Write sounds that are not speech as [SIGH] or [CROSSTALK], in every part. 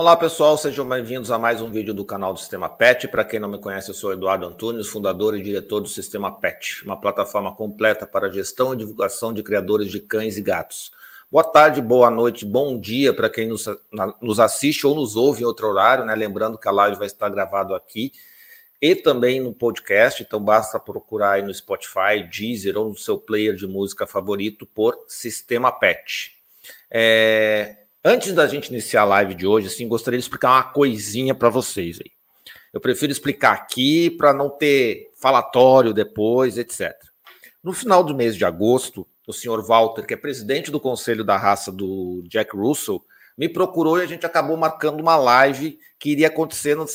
Olá pessoal, sejam bem-vindos a mais um vídeo do canal do Sistema PET. Para quem não me conhece, eu sou Eduardo Antunes, fundador e diretor do Sistema PET, uma plataforma completa para gestão e divulgação de criadores de cães e gatos. Boa tarde, boa noite, bom dia para quem nos, nos, assiste ou nos ouve em outro horário, né? Lembrando que a live vai estar gravada aqui e também no podcast, então basta procurar aí no Spotify, Deezer ou no seu player de música favorito por Sistema PET. É, Antes da gente iniciar a live de hoje, assim, gostaria de explicar uma coisinha para vocês aí. Eu prefiro explicar aqui para não ter falatório depois, etc. No final do mês de agosto, o senhor Walter, que é presidente do conselho da raça do Jack Russell, me procurou e a gente acabou marcando uma live que iria acontecer na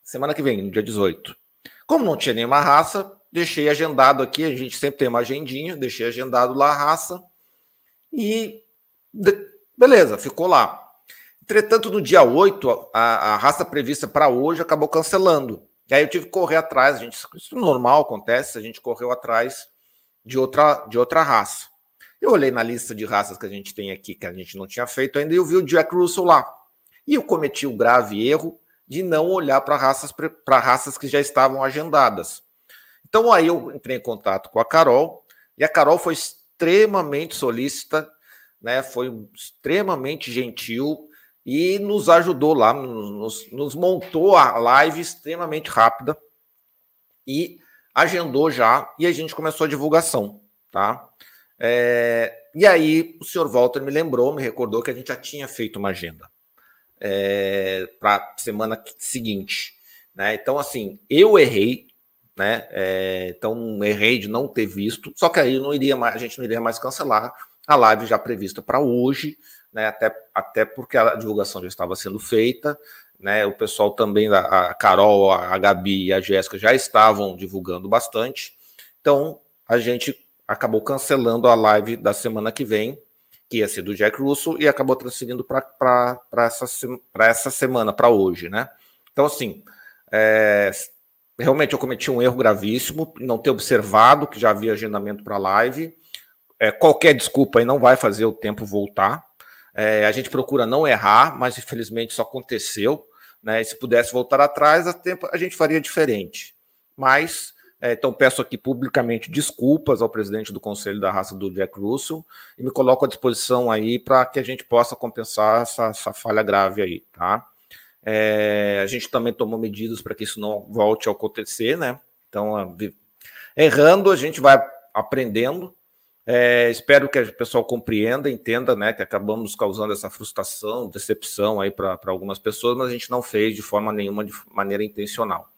semana que vem, no dia 18. Como não tinha nenhuma raça, deixei agendado aqui, a gente sempre tem uma agendinha, deixei agendado lá a raça e Beleza, ficou lá. Entretanto, no dia 8, a, a raça prevista para hoje acabou cancelando. E aí eu tive que correr atrás, gente, isso é normal acontece, a gente correu atrás de outra, de outra raça. Eu olhei na lista de raças que a gente tem aqui, que a gente não tinha feito ainda, e eu vi o Jack Russell lá. E eu cometi o grave erro de não olhar para raças, raças que já estavam agendadas. Então aí eu entrei em contato com a Carol, e a Carol foi extremamente solícita né? Foi extremamente gentil e nos ajudou lá, nos, nos montou a live extremamente rápida e agendou já e a gente começou a divulgação, tá? É, e aí o senhor Walter me lembrou, me recordou que a gente já tinha feito uma agenda é, para semana seguinte, né? Então assim, eu errei, né? É, então errei de não ter visto, só que aí não iria mais, a gente não iria mais cancelar a live já prevista para hoje, né, até, até porque a divulgação já estava sendo feita, né, o pessoal também, a Carol, a Gabi e a Jéssica já estavam divulgando bastante, então a gente acabou cancelando a live da semana que vem, que ia ser do Jack Russo, e acabou transferindo para essa, essa semana, para hoje, né? Então, assim, é, realmente eu cometi um erro gravíssimo, não ter observado que já havia agendamento para a live, é, qualquer desculpa aí não vai fazer o tempo voltar. É, a gente procura não errar, mas infelizmente isso aconteceu. Né? E se pudesse voltar atrás, a, tempo, a gente faria diferente. Mas, é, então, peço aqui publicamente desculpas ao presidente do Conselho da Raça do Jack Russell e me coloco à disposição aí para que a gente possa compensar essa, essa falha grave aí, tá? É, a gente também tomou medidas para que isso não volte a acontecer, né? Então, errando, a gente vai aprendendo, é, espero que o pessoal compreenda, entenda, né, que acabamos causando essa frustração, decepção aí para algumas pessoas, mas a gente não fez de forma nenhuma, de maneira intencional.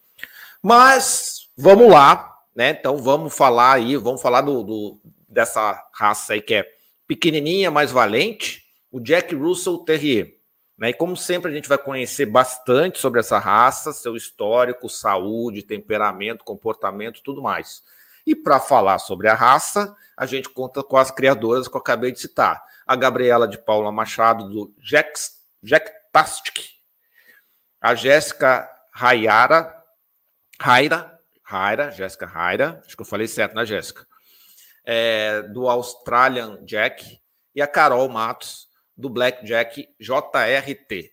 Mas vamos lá, né? Então vamos falar aí, vamos falar do, do dessa raça aí que é pequenininha, mais valente, o Jack Russell Terrier. Né? E como sempre a gente vai conhecer bastante sobre essa raça, seu histórico, saúde, temperamento, comportamento, tudo mais. E para falar sobre a raça, a gente conta com as criadoras que eu acabei de citar. A Gabriela de Paula Machado, do Jack. A Jéssica Rayara, Raira, Raira, Jéssica Raira, acho que eu falei certo, né, Jéssica? É, do Australian Jack. E a Carol Matos, do Black Jack JRT.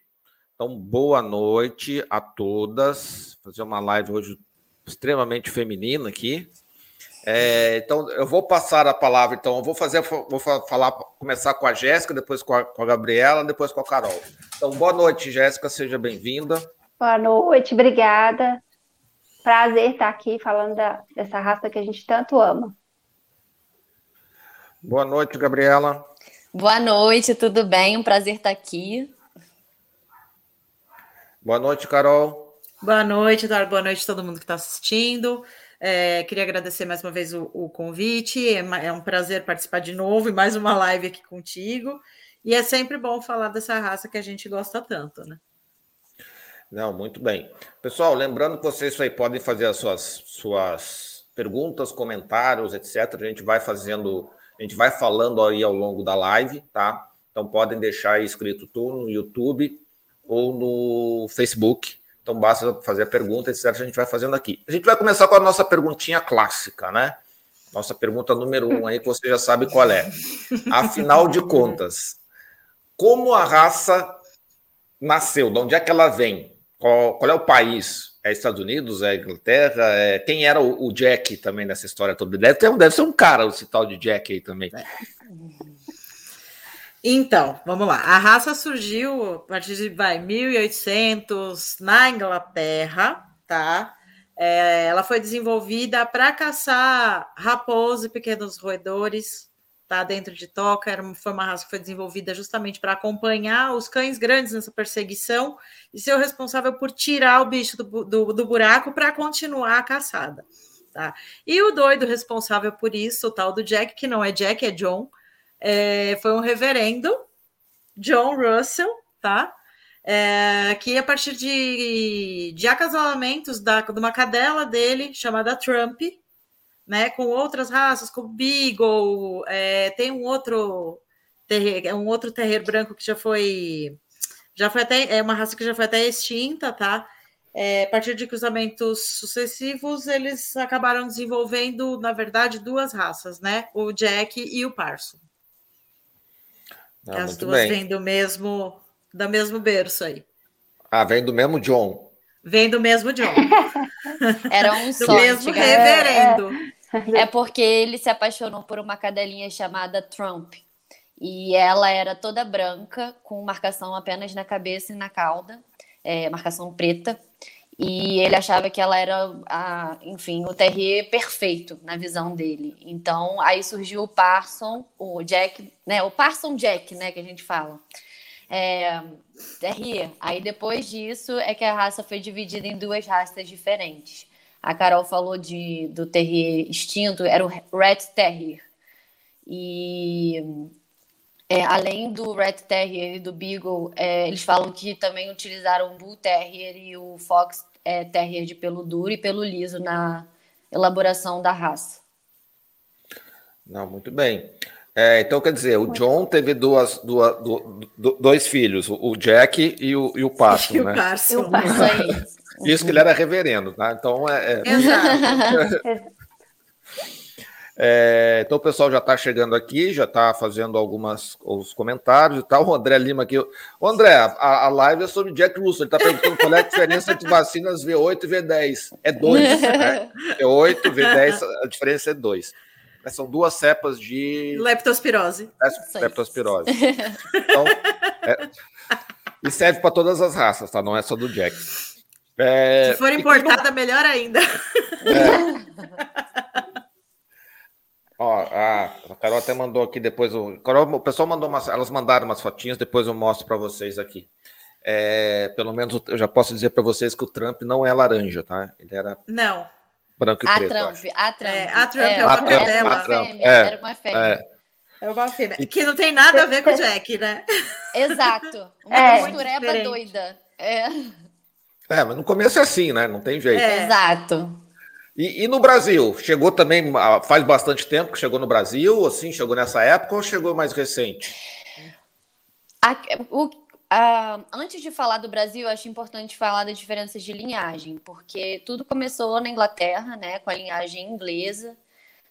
Então, boa noite a todas. Vou fazer uma live hoje extremamente feminina aqui. É, então, eu vou passar a palavra, então, eu vou fazer, vou falar, começar com a Jéssica, depois com a, com a Gabriela, depois com a Carol. Então, boa noite, Jéssica, seja bem-vinda. Boa noite, obrigada. Prazer estar aqui falando da, dessa raça que a gente tanto ama. Boa noite, Gabriela. Boa noite, tudo bem? Um prazer estar aqui. Boa noite, Carol. Boa noite, Eduardo. Boa noite a todo mundo que está assistindo. É, queria agradecer mais uma vez o, o convite. É, é, um prazer participar de novo e mais uma live aqui contigo. E é sempre bom falar dessa raça que a gente gosta tanto, né? Não, muito bem. Pessoal, lembrando que vocês aí podem fazer as suas, suas perguntas, comentários, etc. A gente vai fazendo, a gente vai falando aí ao longo da live, tá? Então podem deixar aí escrito tudo no YouTube ou no Facebook então basta fazer a pergunta, etc. A gente vai fazendo aqui. A gente vai começar com a nossa perguntinha clássica, né? Nossa pergunta número um aí, que você já sabe qual é. Afinal de contas, como a raça nasceu? De onde é que ela vem? Qual, qual é o país? É Estados Unidos? É Inglaterra? É... Quem era o, o, Jack também nessa história toda? Deve, deve ser um cara, esse tal de Jack aí também. Então, vamos lá. A raça surgiu a partir de vai, 1800 na Inglaterra, tá? É, ela foi desenvolvida para caçar raposa e pequenos roedores, tá? Dentro de toca, era, foi uma raça que foi desenvolvida justamente para acompanhar os cães grandes nessa perseguição e ser o responsável por tirar o bicho do, do, do buraco para continuar a caçada, tá? E o doido responsável por isso, o tal do Jack, que não é Jack, é John, é, foi um reverendo, John Russell, tá? é, que a partir de, de acasalamentos da, de uma cadela dele, chamada Trump, né, com outras raças, como Beagle, é, tem um outro terreiro, um outro terreiro branco que já foi já foi até é uma raça que já foi até extinta, tá? É, a partir de cruzamentos sucessivos, eles acabaram desenvolvendo, na verdade, duas raças, né? O Jack e o Parson. Ah, As duas bem. vêm do mesmo da mesmo berço aí. Ah, vem do mesmo John. Vem do mesmo John. [LAUGHS] Era um do mesmo reverendo. É, é porque ele se apaixonou por uma cadelinha chamada Trump. E ela era toda branca, com marcação apenas na cabeça e na cauda, é, marcação preta. E ele achava que ela era, a, enfim, o terrier perfeito na visão dele. Então, aí surgiu o Parson, o Jack, né? O Parson Jack, né? Que a gente fala. É, Terrier. Aí depois disso é que a raça foi dividida em duas raças diferentes. A Carol falou de, do Terrier extinto, era o Red Terrier. E é, além do Red Terrier e do Beagle, é, eles falam que também utilizaram o Bull Terrier e o Fox é, Terrier de pelo duro e pelo liso na elaboração da raça. Não, muito bem. É, então, quer dizer, o John teve duas, duas, dois filhos, o Jack e o, e o [LAUGHS] Parson, e né? O Parson. Isso que ele era reverendo, tá? Então, é... é... Exato. [LAUGHS] É, então o pessoal já está chegando aqui, já está fazendo algumas os comentários e tal. O André Lima aqui. O André, a, a live é sobre Jack Russell. Ele está perguntando qual é a diferença entre vacinas V8 e V10. É 2. Né? V8, V10, a diferença é 2. Né, são duas cepas de. Leptospirose. É, leptospirose. então, é... e serve para todas as raças, tá? Não é só do Jack. É... Se for importada, melhor ainda. É. Ó, a, a Carol até mandou aqui depois. O, Carol, o pessoal mandou umas. Elas mandaram umas fotinhas, depois eu mostro para vocês aqui. É, pelo menos eu já posso dizer para vocês que o Trump não é laranja, tá? Ele era. Não branco e a preto. Trump, a Trump. É, a Trump é, é uma cadela. É, era uma fêmea. É. é uma fêmea. Que não tem nada a ver com o Jack, né? Exato. [LAUGHS] Uma é. mistureba doida. É. é, mas no começo é assim, né? Não tem jeito. É. Exato. E, e, no Brasil? Chegou também, faz bastante tempo que chegou no Brasil, assim, chegou nessa época ou chegou mais recente? A, o, Uh, antes de falar do Brasil, acho importante falar das diferenças de linhagem, porque tudo começou na Inglaterra, né, com a linhagem inglesa,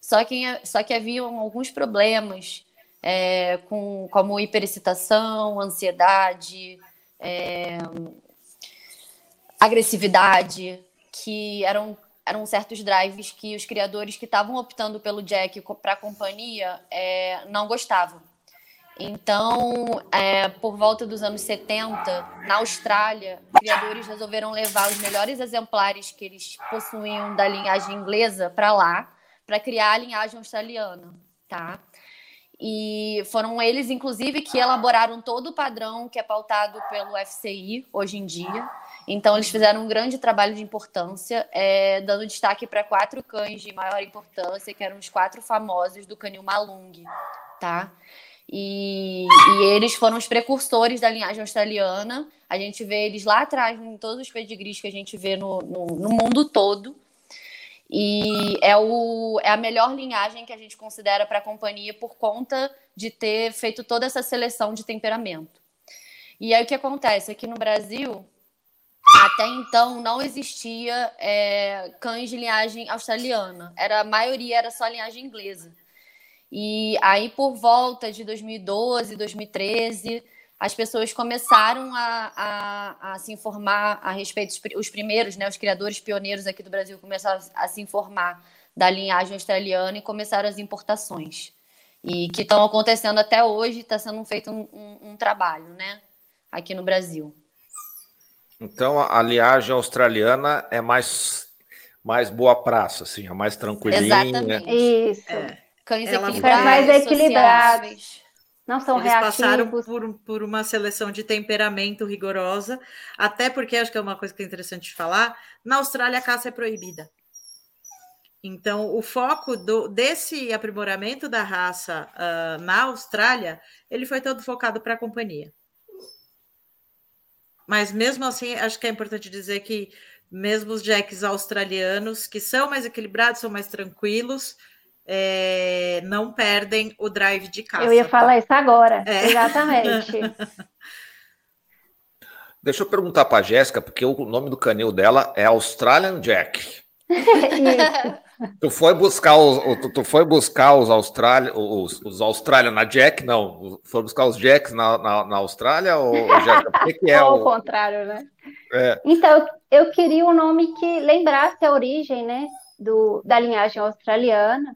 só que, só que haviam alguns problemas, é, com, como hiperexcitação, ansiedade, é, agressividade, que eram, eram certos drives que os criadores que estavam optando pelo Jack para a companhia é, não gostavam. Então, é, por volta dos anos 70, na Austrália, criadores resolveram levar os melhores exemplares que eles possuíam da linhagem inglesa para lá, para criar a linhagem australiana, tá? E foram eles, inclusive, que elaboraram todo o padrão que é pautado pelo FCI hoje em dia. Então, eles fizeram um grande trabalho de importância, é, dando destaque para quatro cães de maior importância, que eram os quatro famosos do canil Malung, tá? E, e, eles foram os precursores da linhagem australiana. A gente vê eles lá atrás em todos os pedigrees que a gente vê no, no, no mundo todo. E é, o, é a melhor linhagem que a gente considera para a companhia por conta de ter feito toda essa seleção de temperamento. E aí o que acontece? Aqui no Brasil, até então não existia é, cães de linhagem australiana. Era, a maioria era só linhagem inglesa. E aí, por volta de 2012, 2013, as pessoas começaram a, a, a, se informar a respeito, os primeiros, né, os criadores pioneiros aqui do Brasil começaram a se informar da linhagem australiana e começaram as importações. E que estão acontecendo até hoje, está sendo feito um, um, um, trabalho, né, aqui no Brasil. Então, a linhagem australiana é mais, mais boa praça, assim, é mais tranquilinha. Exatamente. Isso. É. Cães Ela equilibrados, mais equilibrados. Não são Eles reativos. passaram por, por uma seleção de temperamento rigorosa, até porque acho que é uma coisa que é interessante de falar. Na Austrália, a caça é proibida. Então, o foco do, desse aprimoramento da raça uh, na Austrália, ele foi todo focado para a companhia. Mas mesmo assim, acho que é importante dizer que mesmo os jacks australianos, que são mais equilibrados, são mais tranquilos, é, não perdem o drive de caça. Eu ia falar tá? isso agora, é. exatamente. [LAUGHS] Deixa eu perguntar para a Jéssica, porque o nome do canil dela é Australian Jack. [LAUGHS] tu foi buscar os, tu, tu foi buscar os Austrália, os, os Austrália na Jack, não? Foi buscar os Jacks na, na, na Austrália ou Jéssica? O que, que é [LAUGHS] ou o contrário, né? É. Então eu queria um nome que lembrasse a origem, né, do, da linhagem australiana.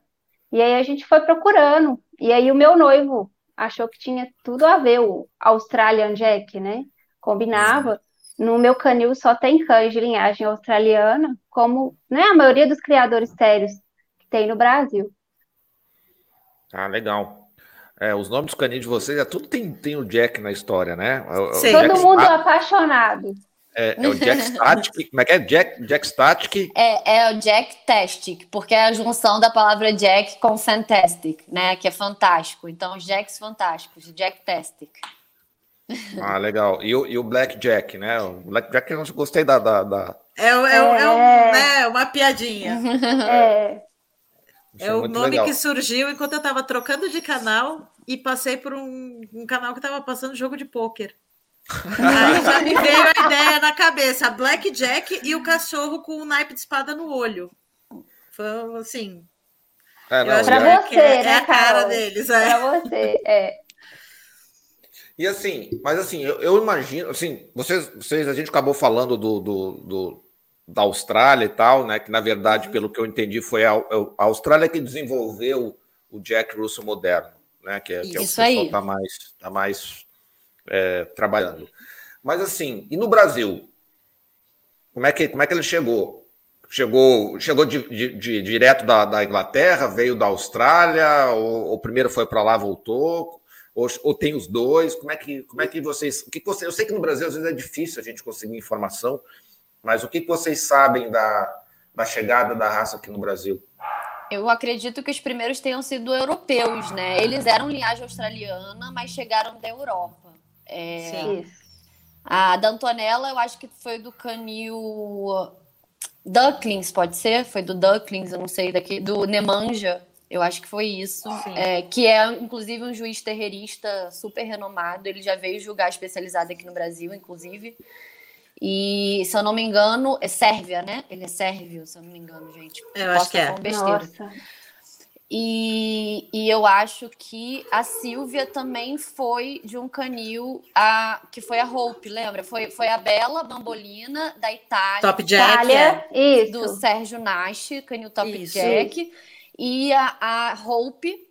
E aí a gente foi procurando. E aí o meu noivo achou que tinha tudo a ver o Australian Jack, né? Combinava. No meu canil só tem cães de linhagem australiana, como né, a maioria dos criadores sérios que tem no Brasil. Ah, legal. É, os nomes dos canis de vocês, é, tudo tem, tem o Jack na história, né? É Sim. Todo mundo apaixonado. É, é, o Jack Static. [LAUGHS] Como é que é? Jack, Jack Static? É, é o Jack Tastic, porque é a junção da palavra Jack com Fantastic, né? Que é fantástico. Então, os Jacks fantásticos, Jack Tastic. Ah, legal. E o, e o Black Jack, né? O Black Jack eu gostei da. da, da... É, é, é, é um, né, uma piadinha. É. É o nome legal. que surgiu enquanto eu estava trocando de canal e passei por um, um canal que estava passando jogo de pôquer. Aí já me veio a ideia na cabeça: Blackjack e o cachorro com o naipe de espada no olho. Foi assim. É, não, pra é, você, é, né, é a cara deles. É. Pra você, é. E assim, mas assim, eu, eu, imagino, assim, vocês, vocês, a gente acabou falando do, do, do, da Austrália e tal, né? Que na verdade, pelo que eu entendi, foi a, a Austrália que desenvolveu o Jack Russell moderno, né? Que, é, que é o que o pessoal está mais, tá mais é, trabalhando. Mas assim, e no Brasil? Como é que, como é que ele chegou? Chegou, chegou de, de, de direto da, da, Inglaterra, veio da Austrália, ou, ou primeiro foi para lá, voltou, ou, ou, tem os dois? Como é que, como é que vocês, o que vocês? Eu sei que no Brasil às vezes é difícil a gente conseguir informação, mas o que vocês sabem da, da chegada da raça aqui no Brasil? Eu acredito que os primeiros tenham sido europeus, né? Eles eram linhagem australiana, mas chegaram da Europa. É, Sim. A da Antonella, eu acho que foi do canil Ducklings, pode ser? Foi do Ducklings, eu não sei, daqui, do Nemanja, eu acho que foi isso. É, que é, inclusive, um juiz terreirista super renomado. Ele já veio julgar especializado aqui no Brasil, inclusive. E, se eu não me engano, é Sérvia, né? Ele é sérvio, se eu não me engano, gente. Eu Posso acho que é. Besteira. Nossa. E, e, eu acho que a Silvia também foi de um canil a, que foi a Hope, lembra? Foi, foi a Bela Bambolina da Itália. Top Jack. é. Do Sérgio Nash, canil Top Isso. Jack. E a, a Hope,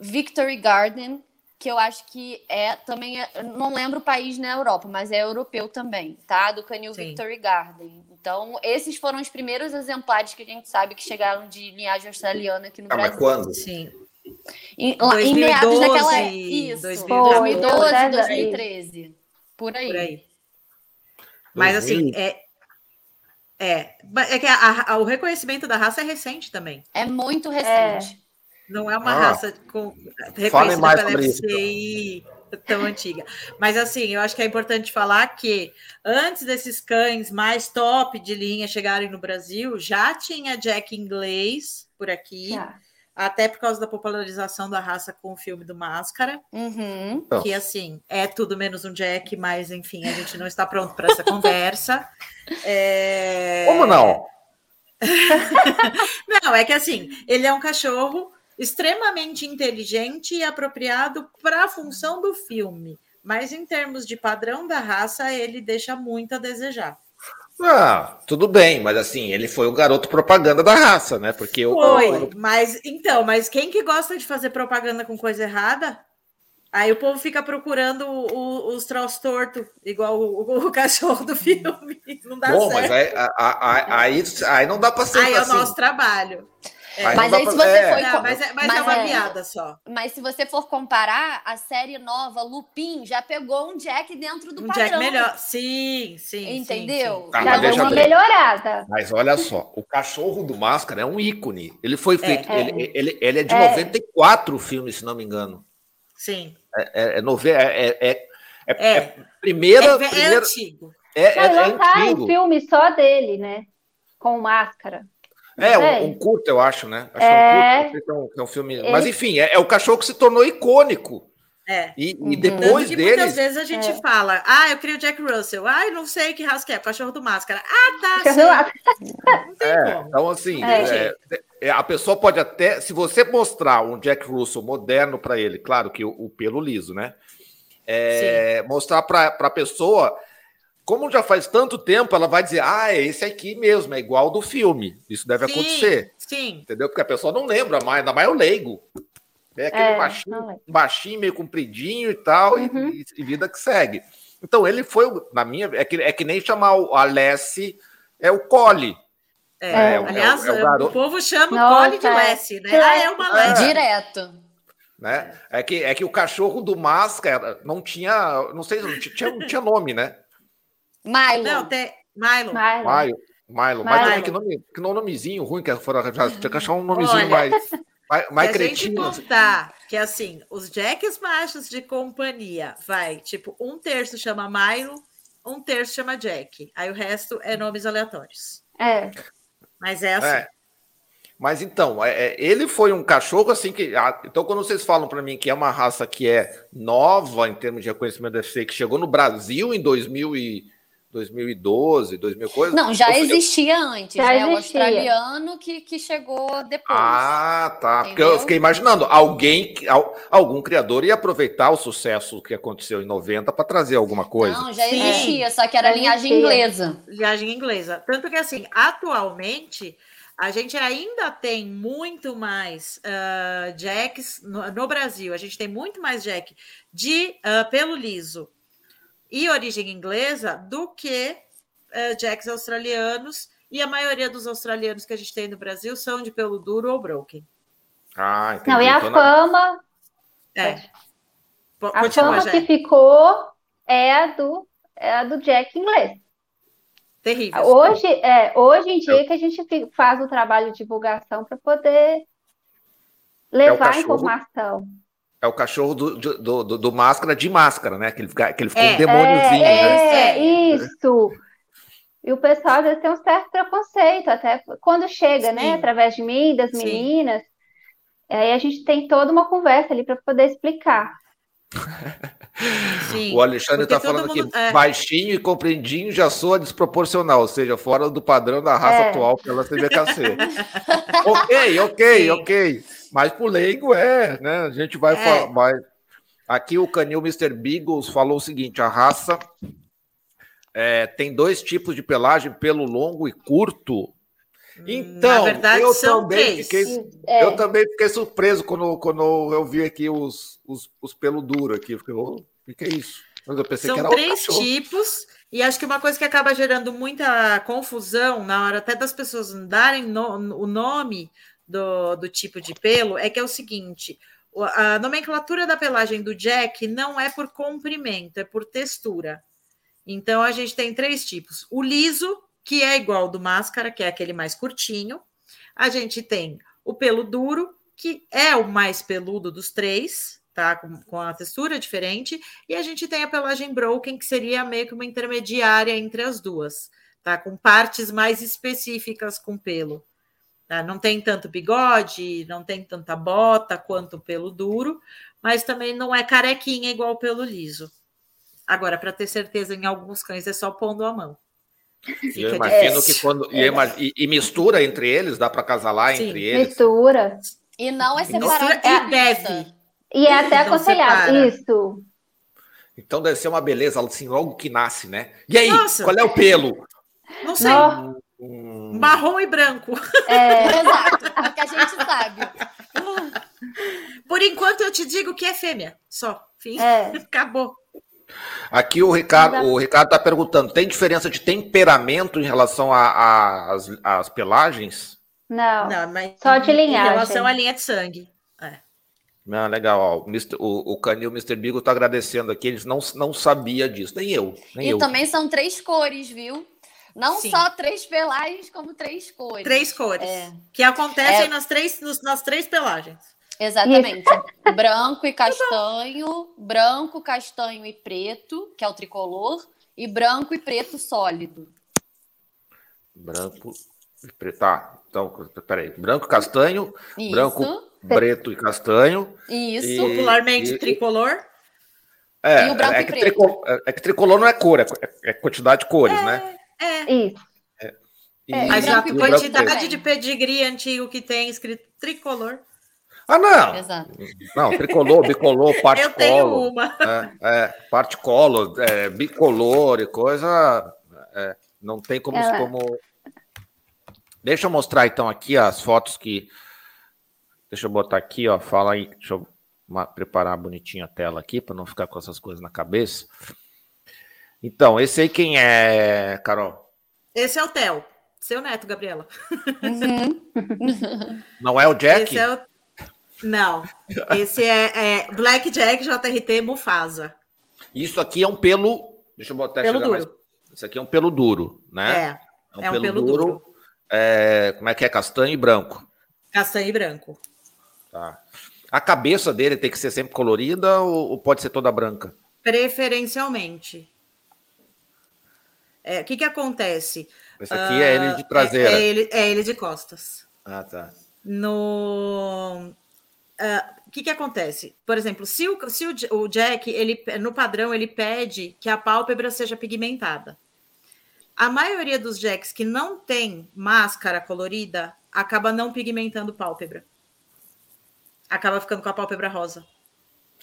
Victory Garden, que eu acho que é também, é, não lembro o país na Europa, mas é europeu também, tá? Do canil Sim. Victory Garden. Então, esses foram os primeiros exemplares que a gente sabe que chegaram de linhagem australiana aqui no ah, Brasil. Mas quando? Sim. Em, 2012, em meados daquela. Isso, 2012, 2012 2013. Por aí. Por aí. Mas assim, é, é, é que a, a, o reconhecimento da raça é recente também. É muito recente. É. Não é uma ah, raça com, reconhecida pela FCI tão antiga. Mas assim, eu acho que é importante falar que antes desses cães mais top de linha chegarem no Brasil, já tinha Jack inglês por aqui. Até por causa da popularização da raça com o filme do Máscara. Uhum. Que, assim, é tudo menos um Jack, mas, enfim, a gente não está pronto para essa conversa. É... Como não? [LAUGHS] não, é que, assim, ele é um cachorro extremamente inteligente e apropriado para a função do filme. mas em termos de padrão da raça, ele deixa muito a desejar. Ah, tudo bem, mas assim, ele foi o garoto propaganda da raça, né? Porque eu. Foi, mas então, mas quem que gosta de fazer propaganda com coisa errada? Aí o povo fica procurando o, o, os troços tortos, igual o, o, cachorro do filme. [LAUGHS] Não dá Bom, certo. mas aí, aí, aí, aí não dá para ser. Aí é o assim. nosso trabalho. É. Mas aí, se você é. for. Não, mas, é, mas, mas é uma é. piada só. Mas se você for comparar, a série nova, Lupin, já pegou um Jack dentro do um padrão. Jack melhor. Sim, sim. Entendeu? Sim, sim. Tá, já deu uma melhorada. Mas olha só, o cachorro do Máscara é um ícone. Ele foi é, feito. É, ele, ele, ele, é de 94 o filme, se não me engano. Sim. É, é, nove... é, é, é, primeira. É, primeira... antigo. É, é, lançaram um filme só dele, né? Com máscara. É, um, um, curto, eu acho, né? Acho é... um curto, é um, é um filme. Ele... Mas enfim, é, é, o cachorro que se tornou icônico. É. E, e uhum. depois dele. Muitas vezes a gente é. fala, ah, eu queria o Jack Russell. Ah, não sei que raça que é, cachorro do máscara. Ah, tá. [LAUGHS] é, então, assim, é, é, a pessoa pode até. Se você mostrar um Jack Russell moderno para ele, claro que o, o, pelo liso, né? É, mostrar para a pessoa como já faz tanto tempo, ela vai dizer, ah, é esse aqui mesmo, é igual do filme. Isso deve sim, acontecer. Sim. Entendeu? Porque a pessoa não lembra mais, ainda mais o leigo. É aquele é, baixinho, baixinho, meio compridinho e tal, uhum. e, e, vida que segue. Então, ele foi, na minha. É que, é que nem chamar o Alessi, é o Cole. É, é, é aliás, é o, o, povo chama Nossa, o Cole de Lessie, né? Ah, é uma Lessie. Direto. Né? É, que, é que o cachorro do Máscara não tinha. Não sei, não tinha, não tinha nome, né? Milo. Não, tem. Milo. Milo. Milo. Milo. Mas também que, nome, que nomezinho ruim que foram já tinha que achar um nomezinho Olha, mais, mais, mais cretino. Se a gente contar que assim, os jacks machos de companhia vai, tipo, um terço chama Milo, um terço chama Jack. Aí o resto é nomes aleatórios. É. Mas é assim. É. Mas então, é, é ele foi um cachorro assim que. Ah, então, quando vocês falam para mim que é uma raça que é nova em termos de reconhecimento da FC, que chegou no Brasil em 2000 e 2012, 2000 coisa. Não, já existia antes, já né? Existia. O australiano que, que chegou depois. Ah, tá. Entendeu? Porque eu fiquei imaginando, alguém, algum criador ia aproveitar o sucesso que aconteceu em 90 para trazer alguma coisa. Não, já existia, Sim. só que era linhagem inglesa. Linhagem inglesa. Tanto que assim, atualmente a gente ainda tem muito mais uh, jacks no, no, Brasil. A gente tem muito mais jack de uh, pelo liso e origem inglesa do que uh, jacks australianos. E a maioria dos australianos que a gente tem no Brasil são de pelo duro ou broken. Ah, entendi. Não, e a então, fama. É. a Continua, fama que ficou é a do, é a do Jack inglês. Terrível. Hoje, é, hoje em dia que a gente faz o trabalho de divulgação para poder levar é informação. É o cachorro do, do, do, do, máscara de máscara, né? Que ele, que ele ficou é, um demôniozinho. É, né? é, isso. E o pessoal às vezes tem um certo preconceito, até quando chega, né? Sim. né? Através de mim, das Sim. meninas. Aí a gente tem toda uma conversa ali para poder explicar. [LAUGHS] Sim, o Alexandre está falando mundo, que é... baixinho e compreendinho já soa desproporcional, ou seja, fora do padrão da raça é. atual pela CBKC. [LAUGHS] ok, ok, Sim. ok. Mas por leigo é, né? A gente vai é. falar. Vai... Aqui o canil Mr. Beagles falou o seguinte: a raça é, tem dois tipos de pelagem, pelo longo e curto. Então, verdade, eu, também fiquei, é. eu também fiquei surpreso quando, quando eu vi aqui os, os, os pelo duro aqui. Eu fiquei, oh, o que é isso? Mas eu pensei São que era três tipos, e acho que uma coisa que acaba gerando muita confusão na hora até das pessoas darem no, o nome do, do tipo de pelo é que é o seguinte: a nomenclatura da pelagem do Jack não é por comprimento, é por textura. Então a gente tem três tipos: o liso, que é igual ao do máscara, que é aquele mais curtinho. A gente tem o pelo duro, que é o mais peludo dos três, tá? Com, com, a textura diferente. E a gente tem a pelagem broken, que seria meio que uma intermediária entre as duas, tá? Com partes mais específicas com pelo. Tá? Não tem tanto bigode, não tem tanta bota quanto pelo duro, mas também não é carequinha igual pelo liso. Agora, para ter certeza, em alguns cães é só pondo a mão. [LAUGHS] Fica eu imagino que quando. É. E, e, mistura entre eles, dá para casalar Sim, entre eles. Mistura. E não é separado. E deve. E é até aconselhado. Isso. Então deve ser uma beleza, assim, logo que nasce, né? E aí, Nossa. qual é o pelo? Não sei. Hum... Marrom e branco. É, [LAUGHS] exato, é o que a gente sabe. Por enquanto eu te digo que é fêmea, só. Fim. É. [LAUGHS] Acabou. Aqui o Ricardo o Ricardo está perguntando: tem diferença de temperamento em relação às pelagens? Não, não mas só de linhagem. Em relação à linha de sangue. É. Ah, legal. Ó, o, Mister, o, o Canil Mr. Bigo está agradecendo aqui, eles não, não sabia disso, nem eu. Nem e eu. também são três cores, viu? Não Sim. só três pelagens, como três cores. Três cores. É. Que acontecem é. nas, três, nas três pelagens. Exatamente. [LAUGHS] branco e castanho, branco, castanho e preto, que é o tricolor, e branco e preto sólido. Branco e preto. Tá, então, peraí. Branco, castanho, Isso. branco, preto e castanho. Isso. E, Popularmente e, tricolor. É, e o branco é, que tricolor, é, é, que tricolor não é cor, é, é quantidade de cores, né? É. Isso. É. E, Mas a quantidade de pedigree antigo que tem escrito tricolor. Ah, não. Exato. Não, tricolor, bicolor, parte [LAUGHS] Eu tenho uma. É, é, parte colo, é, bicolor e coisa. É, não tem como, Ela... como. Deixa eu mostrar então aqui as fotos que. Deixa eu botar aqui, ó. Fala aí. Deixa eu preparar bonitinho a tela aqui para não ficar com essas coisas na cabeça. Então, esse aí quem é, Carol? Esse é o Theo, seu neto, Gabriela. Uhum. Não é o Jack? Esse é o não. Esse é, é Blackjack JRT Mufasa. Isso aqui é um pelo. Deixa eu botar pelo duro. Mais. Isso aqui é um pelo duro, né? É. É um, é um pelo, pelo, duro. duro. É, como é que é? Castanho e branco. Castanho e branco. Tá. A cabeça dele tem que ser sempre colorida ou, ou pode ser toda branca? Preferencialmente. É, o que, que acontece? Esse aqui uh, é ele de traseira. É, é, ele, é ele de costas. Ah, tá. No ah, o que, que acontece? Por exemplo, se, o, se o, o, Jack, ele, no padrão, ele pede que a pálpebra seja pigmentada. A maioria dos Jacks que não tem máscara colorida acaba não pigmentando pálpebra. Acaba ficando com a pálpebra rosa.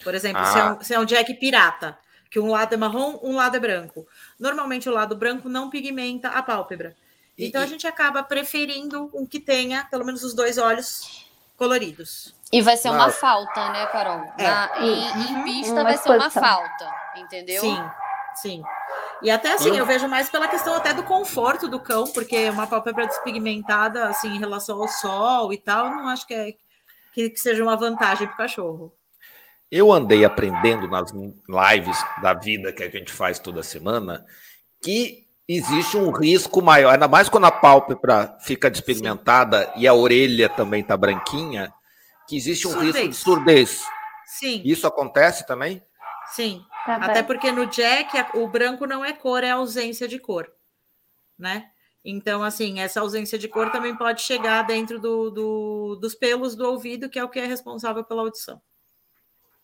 Por exemplo, ah. se, é um, se é um Jack pirata, que um lado é marrom, um lado é branco. Normalmente o lado branco não pigmenta a pálpebra. Então e, a gente acaba preferindo um que tenha pelo menos os dois olhos coloridos. E vai ser uma falta, né, Carol? É. Na, em, em, pista uma vai ser uma falta, entendeu? Sim, sim. E até assim, eu... eu vejo mais pela questão até do conforto do cão, porque uma pálpebra despigmentada, assim, em relação ao sol e tal, não acho que, é, que, que seja uma vantagem para o cachorro. Eu andei aprendendo nas lives da vida que a gente faz toda semana que existe um risco maior, ainda mais quando a pálpebra fica despigmentada Sim. e a orelha também está branquinha que existe um surdez. risco de surdez. Sim. Isso acontece também? Sim. Tá Até porque no Jack o branco não é cor, é ausência de cor, né? Então, assim, essa ausência de cor também pode chegar dentro do, do, dos pelos do ouvido, que é o que é responsável pela audição.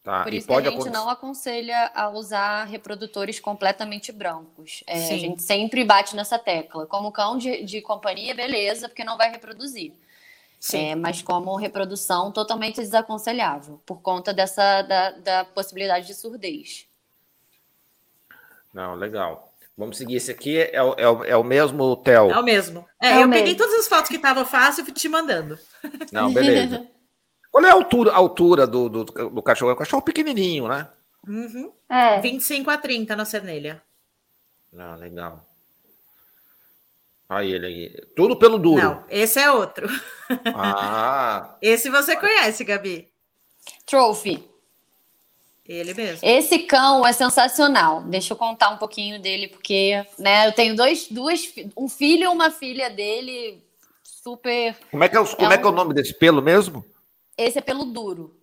Tá, Por isso que a gente acontecer... não aconselha a usar reprodutores completamente brancos. É, a gente sempre bate nessa tecla. Como cão de, de companhia, beleza, porque não vai reproduzir. É, mas como reprodução totalmente desaconselhável, por conta dessa da, da possibilidade de surdez. Não, legal. Vamos seguir. Esse aqui é, o, é, o, é o mesmo Theo. É o mesmo. É, é eu mesmo. peguei todas as fotos que estavam fácil e te mandando. [LAUGHS] Não, beleza. Qual é a altura, a altura do, do, do cachorro? É um cachorro pequenininho, né? Uhum. É. 25 a 30 na cernelha. Ah, legal. Aí ele aí. Tudo pelo duro. Não, esse é outro. [LAUGHS] Ah. esse você conhece, Gabi. Trophy. Ele mesmo. Esse cão é sensacional. Deixa eu contar um pouquinho dele, porque né, eu tenho dois, duas, um filho e uma filha dele super. Como é que é, o, como é, um... é, que é o nome desse pelo mesmo? Esse é pelo duro.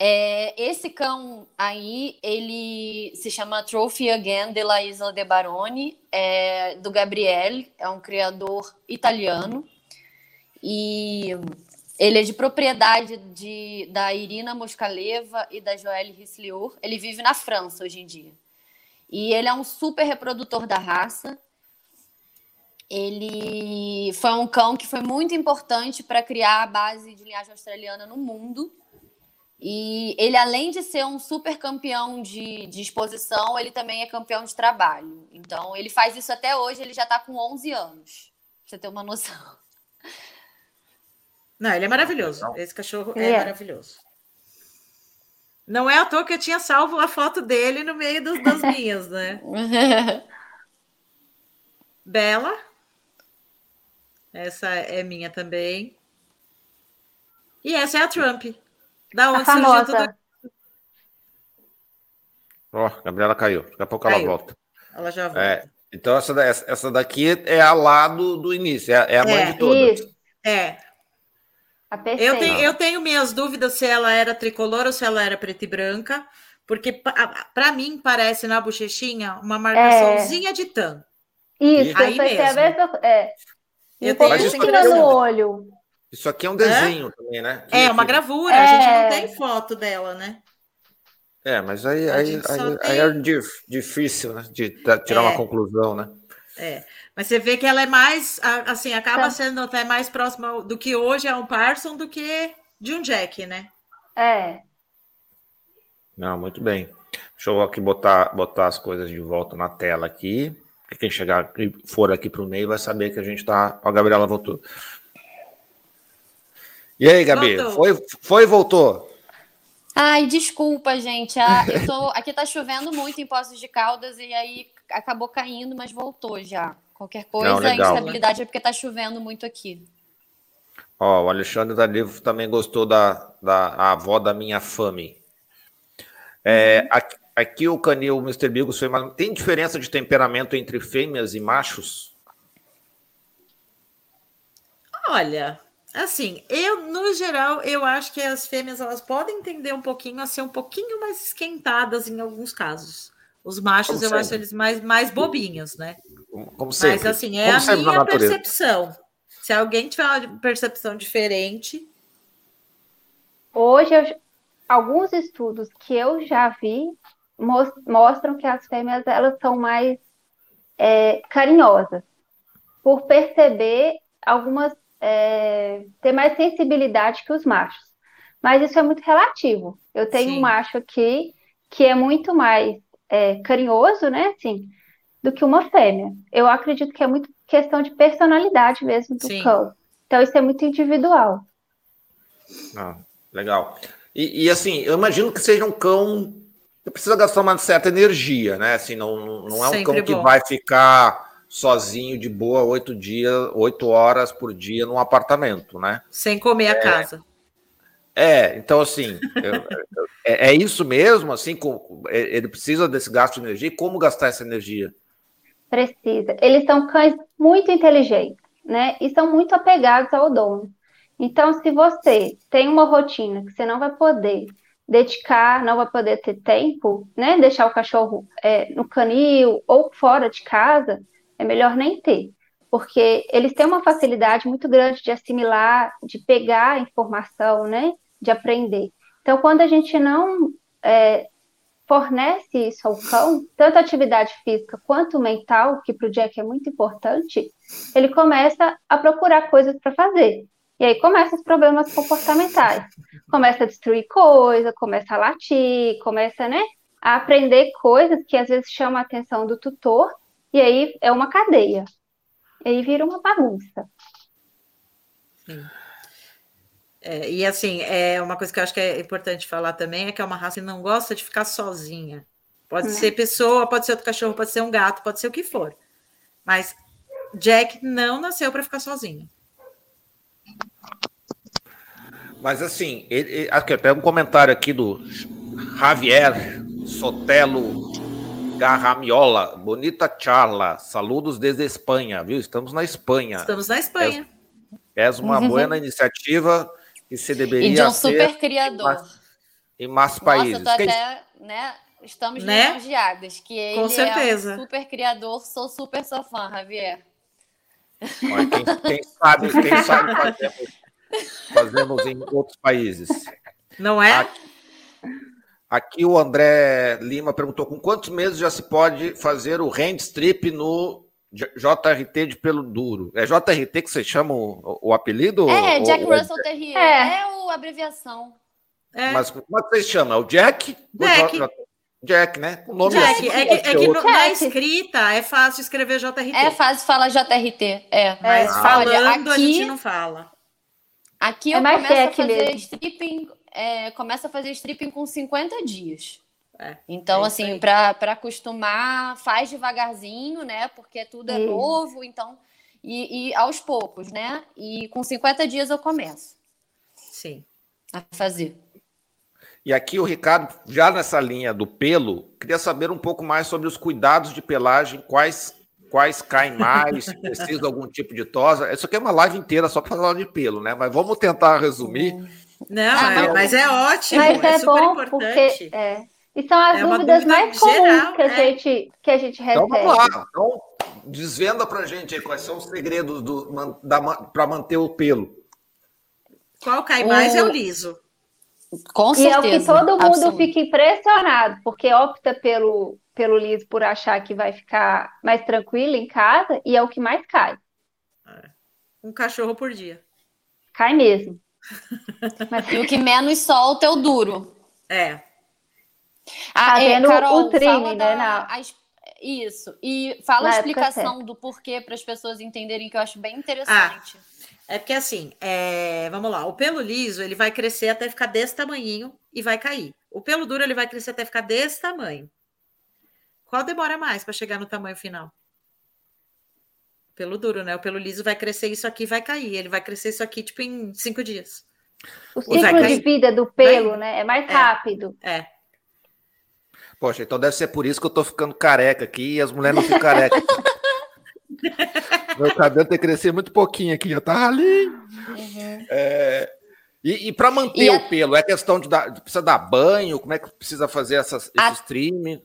É, esse cão aí, ele se chama Trophy Again de la Isla de Baroni, é, do Gabriele, é um criador italiano. E ele é de propriedade de, da Irina Moscaleva e da Joelle Risliur. Ele vive na França hoje em dia. E ele é um super reprodutor da raça. Ele foi um cão que foi muito importante para criar a base de linhagem australiana no mundo E ele, além de ser um super campeão de, de exposição, ele também é campeão de trabalho. Então, ele faz isso até hoje, ele já está com 11 anos. Pra você ter uma noção. Não, ele é maravilhoso. Esse cachorro é, é maravilhoso. Não é à toa que eu tinha salvo a foto dele no meio dos, das [LAUGHS] minhas, né? Bela. Essa é minha também. E essa é a Trump. Da onde surgiu tudo. Ó, oh, Gabriela caiu. Daqui a pouco caiu. ela volta. Ela já volta. É, então, essa, essa daqui é a lá do, do início, é, é a mãe é, de todas. Isso. É. Eu tenho, eu tenho minhas dúvidas se ela era tricolor ou se ela era preta e branca, porque para mim parece na bochechinha uma marcaçãozinha é. de tan. Isso, aí mesmo. A mesma, é. Eu tenho isso no olho. Isso aqui é um desenho é? também, né? Que, é, uma gravura, é... a gente não tem foto dela, né? É, mas aí, aí, aí, tem... aí, é difícil, né? De tirar uma é. conclusão, né? É. Mas você vê que ela é mais, assim, acaba tá. sendo até mais próxima do que hoje é um Parson do que de um Jack, né? É. Não, muito bem. Deixa eu aqui botar, botar as coisas de volta na tela aqui. Quem chegar e for aqui para o meio vai saber que a gente está. A Gabriela voltou. E aí, Gabi? Voltou. Foi, foi e voltou? Ai, desculpa, gente. Ah, eu tô... Aqui tá chovendo muito em Poços de Caldas e aí acabou caindo, mas voltou já. Qualquer coisa, Não, legal, a instabilidade né? é porque está chovendo muito aqui. Ó, o Alexandre da Livro também gostou da, da avó da minha fame. É, uhum. aqui, aqui, o canil o Mr. Bigos foi mais... Tem diferença de temperamento entre fêmeas e machos? Olha, assim, eu, no geral, eu acho que as fêmeas elas podem tender um pouquinho a ser um pouquinho mais esquentadas em alguns casos. Os machos, Como eu sempre. acho eles mais, mais bobinhos, né? Como sempre. Mas assim, é Como a minha percepção. Se alguém tiver uma percepção diferente. Hoje, eu, alguns estudos que eu já vi mostram que as fêmeas elas são mais é, carinhosas, por perceber algumas é, ter mais sensibilidade que os machos. Mas isso é muito relativo. Eu tenho Sim. um macho aqui que é muito mais é, carinhoso, né? Assim, do que uma fêmea. Eu acredito que é muito questão de personalidade mesmo do Sim. cão. Então, isso é muito individual. Ah, legal. E, e, assim, eu imagino que seja um cão que precisa gastar uma certa energia, né? Assim, não, não é um Sempre cão que vai ficar sozinho de boa oito dias, oito horas por dia num apartamento, né? Sem comer é, a casa. É, então assim, eu, é, é, isso mesmo, assim, com, é, ele precisa desse gasto de energia. E como gastar essa energia? Precisa. Eles são cães muito inteligentes, né? E são muito apegados ao dono. Então, se você tem uma rotina que você não vai poder dedicar, não vai poder ter tempo, né? Deixar o cachorro é, no canil ou fora de casa, é melhor nem ter. Porque eles têm uma facilidade muito grande de assimilar, de pegar informação, né? De aprender. Então, quando a gente não é, fornece isso ao cão, tanto atividade física quanto mental, que para o Jack é muito importante, ele começa a procurar coisas para fazer. E aí começam os problemas comportamentais. Começa a destruir coisa, começa a latir, começa, né, a aprender coisas que às vezes chamam a atenção do tutor, e aí é uma cadeia. E aí vira uma bagunça. Sim. É, e assim, é uma coisa que eu acho que é importante falar também é que é uma raça que não gosta de ficar sozinha. Pode ser pessoa, pode ser outro cachorro, pode ser um gato, pode ser o que for. Mas Jack não nasceu para ficar sozinho. Mas assim, ele, ele, aqui, eu pego um comentário aqui do Javier Sotelo Garramiola. Bonita charla. Saludos desde Espanha, viu? Estamos na Espanha. Estamos na Espanha. É, é uma [LAUGHS] uhum. boa iniciativa que se deveria E de um super criador. Em mais países. Nossa, tô até, né? Estamos né? elogiadas, que ele Com certeza. é um super criador, sou super sua fã, Javier. Olha, quem, quem, sabe, quem sabe fazemos, [LAUGHS] fazemos em outros países. Não é? Aqui, aqui, o André Lima perguntou com quantos meses já se pode fazer o hand strip no JRT de pelo duro. É JRT que você chama o, o apelido? É, Jack ou, Russell Terrier. É. é a abreviação. É. Mas como é que vocês chamam? É o Jack? Jack. Jack, né? O nome Jack. É, que, é que no, na escrita é fácil escrever JRT. É fácil falar JRT, é. Mas ah. falando Olha, aqui, a gente não fala. Aqui é eu começo a fazer mesmo. stripping, é, começa a fazer stripping com 50 dias. É, então, é assim, para acostumar, faz devagarzinho, né? Porque tudo é novo, então. E, e, aos poucos, né? E com 50 dias eu começo. Sim. A fazer. E aqui o Ricardo, já nessa linha do pelo, queria saber um pouco mais sobre os cuidados de pelagem, quais quais caem mais, precisa de algum tipo de tosa. Isso aqui é uma live inteira só para falar de pelo, né? Mas vamos tentar resumir. Não, ah, é, mas é ótimo, mas é, é bom importante. porque é, e são as é dúvidas mais comuns geral, que, a é. gente, que a gente recebe. Então vamos lá, então desvenda para gente aí quais são os segredos para manter o pelo. Qual cai mais é o liso. Com certeza. E é o que todo mundo absoluto. fica impressionado, porque opta pelo, pelo liso por achar que vai ficar mais tranquilo em casa, e é o que mais cai. É. Um cachorro por dia. Cai mesmo. Mas... E o que menos solta é o duro. É. Ah, tá é, Carol, o trine, né? Na... A, isso. E fala Na a explicação do porquê para as pessoas entenderem, que eu acho bem interessante. Ah. É porque assim, é... vamos lá, o pelo liso ele vai crescer até ficar desse tamanho e vai cair. O pelo duro ele vai crescer até ficar desse tamanho. Qual demora mais para chegar no tamanho final? Pelo duro, né? O pelo liso vai crescer isso aqui vai cair. Ele vai crescer isso aqui, tipo, em cinco dias. O ciclo de vida do pelo, vai... né? É mais é, rápido. É. Poxa, então deve ser por isso que eu tô ficando careca aqui e as mulheres não ficam carecas. [LAUGHS] Meu cabelo tem que crescer muito pouquinho aqui, já tá ali. Uhum. É, e, e para manter e o a... pelo, é questão de dar, precisa dar banho? Como é que precisa fazer essas, a... esse stream?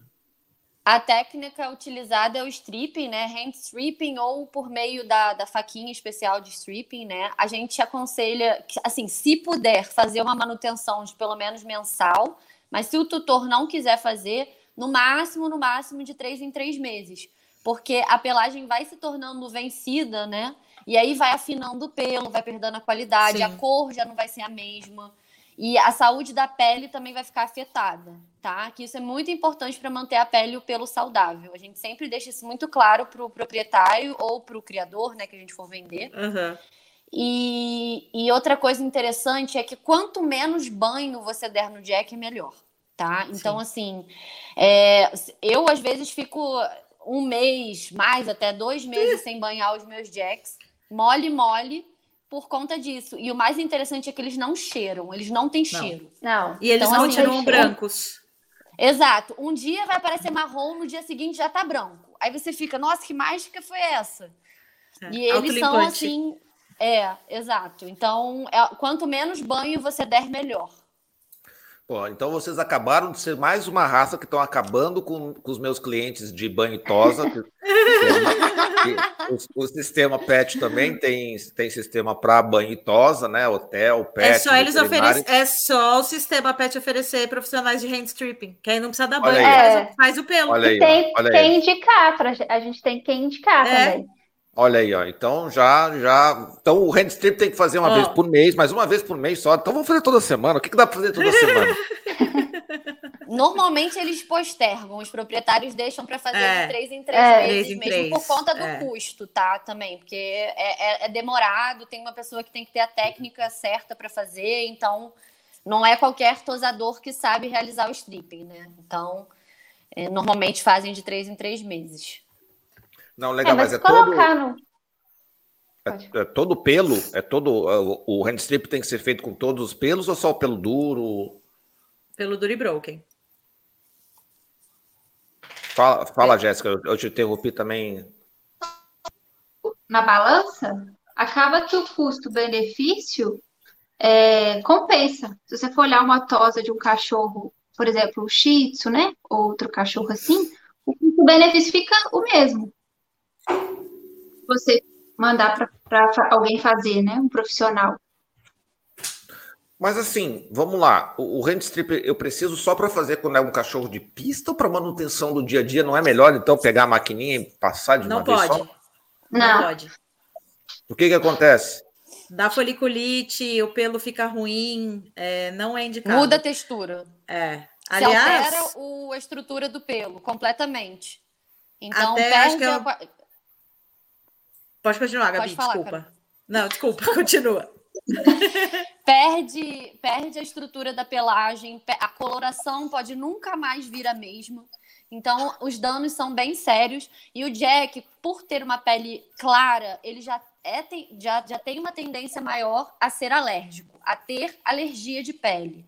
A técnica utilizada é o stripping, né? Hand stripping ou por meio da, da faquinha especial de stripping, né? A gente aconselha, assim, se puder, fazer uma manutenção de pelo menos mensal, mas se o tutor não quiser fazer, no máximo, no máximo de três em três meses porque a pelagem vai se tornando vencida, né? E aí vai afinando o pelo, vai perdendo a qualidade, Sim. a cor já não vai ser a mesma. E a saúde da pele também vai ficar afetada, tá? Que isso é muito importante para manter a pele e o pelo saudável. A gente sempre deixa isso muito claro para o proprietário ou para o criador, né, que a gente for vender. Uhum. E, e outra coisa interessante é que quanto menos banho você der no Jack, melhor, tá? Então, Sim. assim, é, eu às vezes fico um mês, mais até dois meses sem banhar os meus jacks, mole, mole, por conta disso. E o mais interessante é que eles não cheiram, eles não têm cheiro. Não. E eles então, não assim, tiram brancos. Exato. Um dia vai aparecer marrom, no dia seguinte já tá branco. Aí você fica, nossa, que mágica foi essa? É. E eles são assim. É, exato. Então, é, quanto menos banho você der, melhor. Pô, então vocês acabaram de ser mais uma raça que estão acabando com, com, os meus clientes de banho e tosa. que, o, o, sistema PET também tem, tem sistema para banho e tosa, né? Hotel, PET. É só eles oferecem, é só o sistema PET oferecer profissionais de hand stripping, que aí não precisa dar banho, faz, faz, o pelo. Olha aí, tem olha quem indicar, pra, a gente tem quem indicar é. também. Olha aí, ó. Então já, já. Então o hand strip tem que fazer uma oh. vez por mês, mas uma vez por mês só. Então vamos fazer toda semana. O que, que dá para fazer toda semana? [LAUGHS] Normalmente eles postergam, os proprietários deixam para fazer é. de três em três é. meses, em mesmo três. por conta do é. custo, tá? Também, porque é, é, é, demorado, tem uma pessoa que tem que ter a técnica certa para fazer, então não é qualquer tosador que sabe realizar o stripping, né? Então, é, normalmente fazem de três em três meses. Não, legal, é, mas, mas, é todo. No... É, é, todo pelo? É todo. É, o hand strip tem que ser feito com todos os pelos ou só o pelo duro? Pelo duro e broken. Fala, fala é. Jéssica, eu te interrompi também. Na balança, acaba que o custo-benefício é, compensa. Se você for olhar uma tosa de um cachorro, por exemplo, o Shih Tzu, né? Outro cachorro assim, o custo-benefício fica o mesmo você mandar para alguém fazer, né? Um profissional. Mas assim, vamos lá. O, o hand strip eu preciso só para fazer quando é um cachorro de pista ou para manutenção do dia a dia? Não é melhor então pegar a maquininha e passar de não uma pode. vez só? Não, não pode. O que que acontece? Dá foliculite, o pelo fica ruim, é, não é indicado. Muda a textura. É. Aliás, Se altera o, a estrutura do pelo completamente. Então, perde eu... a... Pode continuar, Gabi, Pode falar, desculpa. Cara. Não, desculpa, [LAUGHS] continua. perde, perde a estrutura da pelagem, a coloração pode nunca mais vir a mesma. Então, os danos são bem sérios. E o Jack, por ter uma pele clara, ele já, é, já, já tem uma tendência maior a ser alérgico, a ter alergia de pele.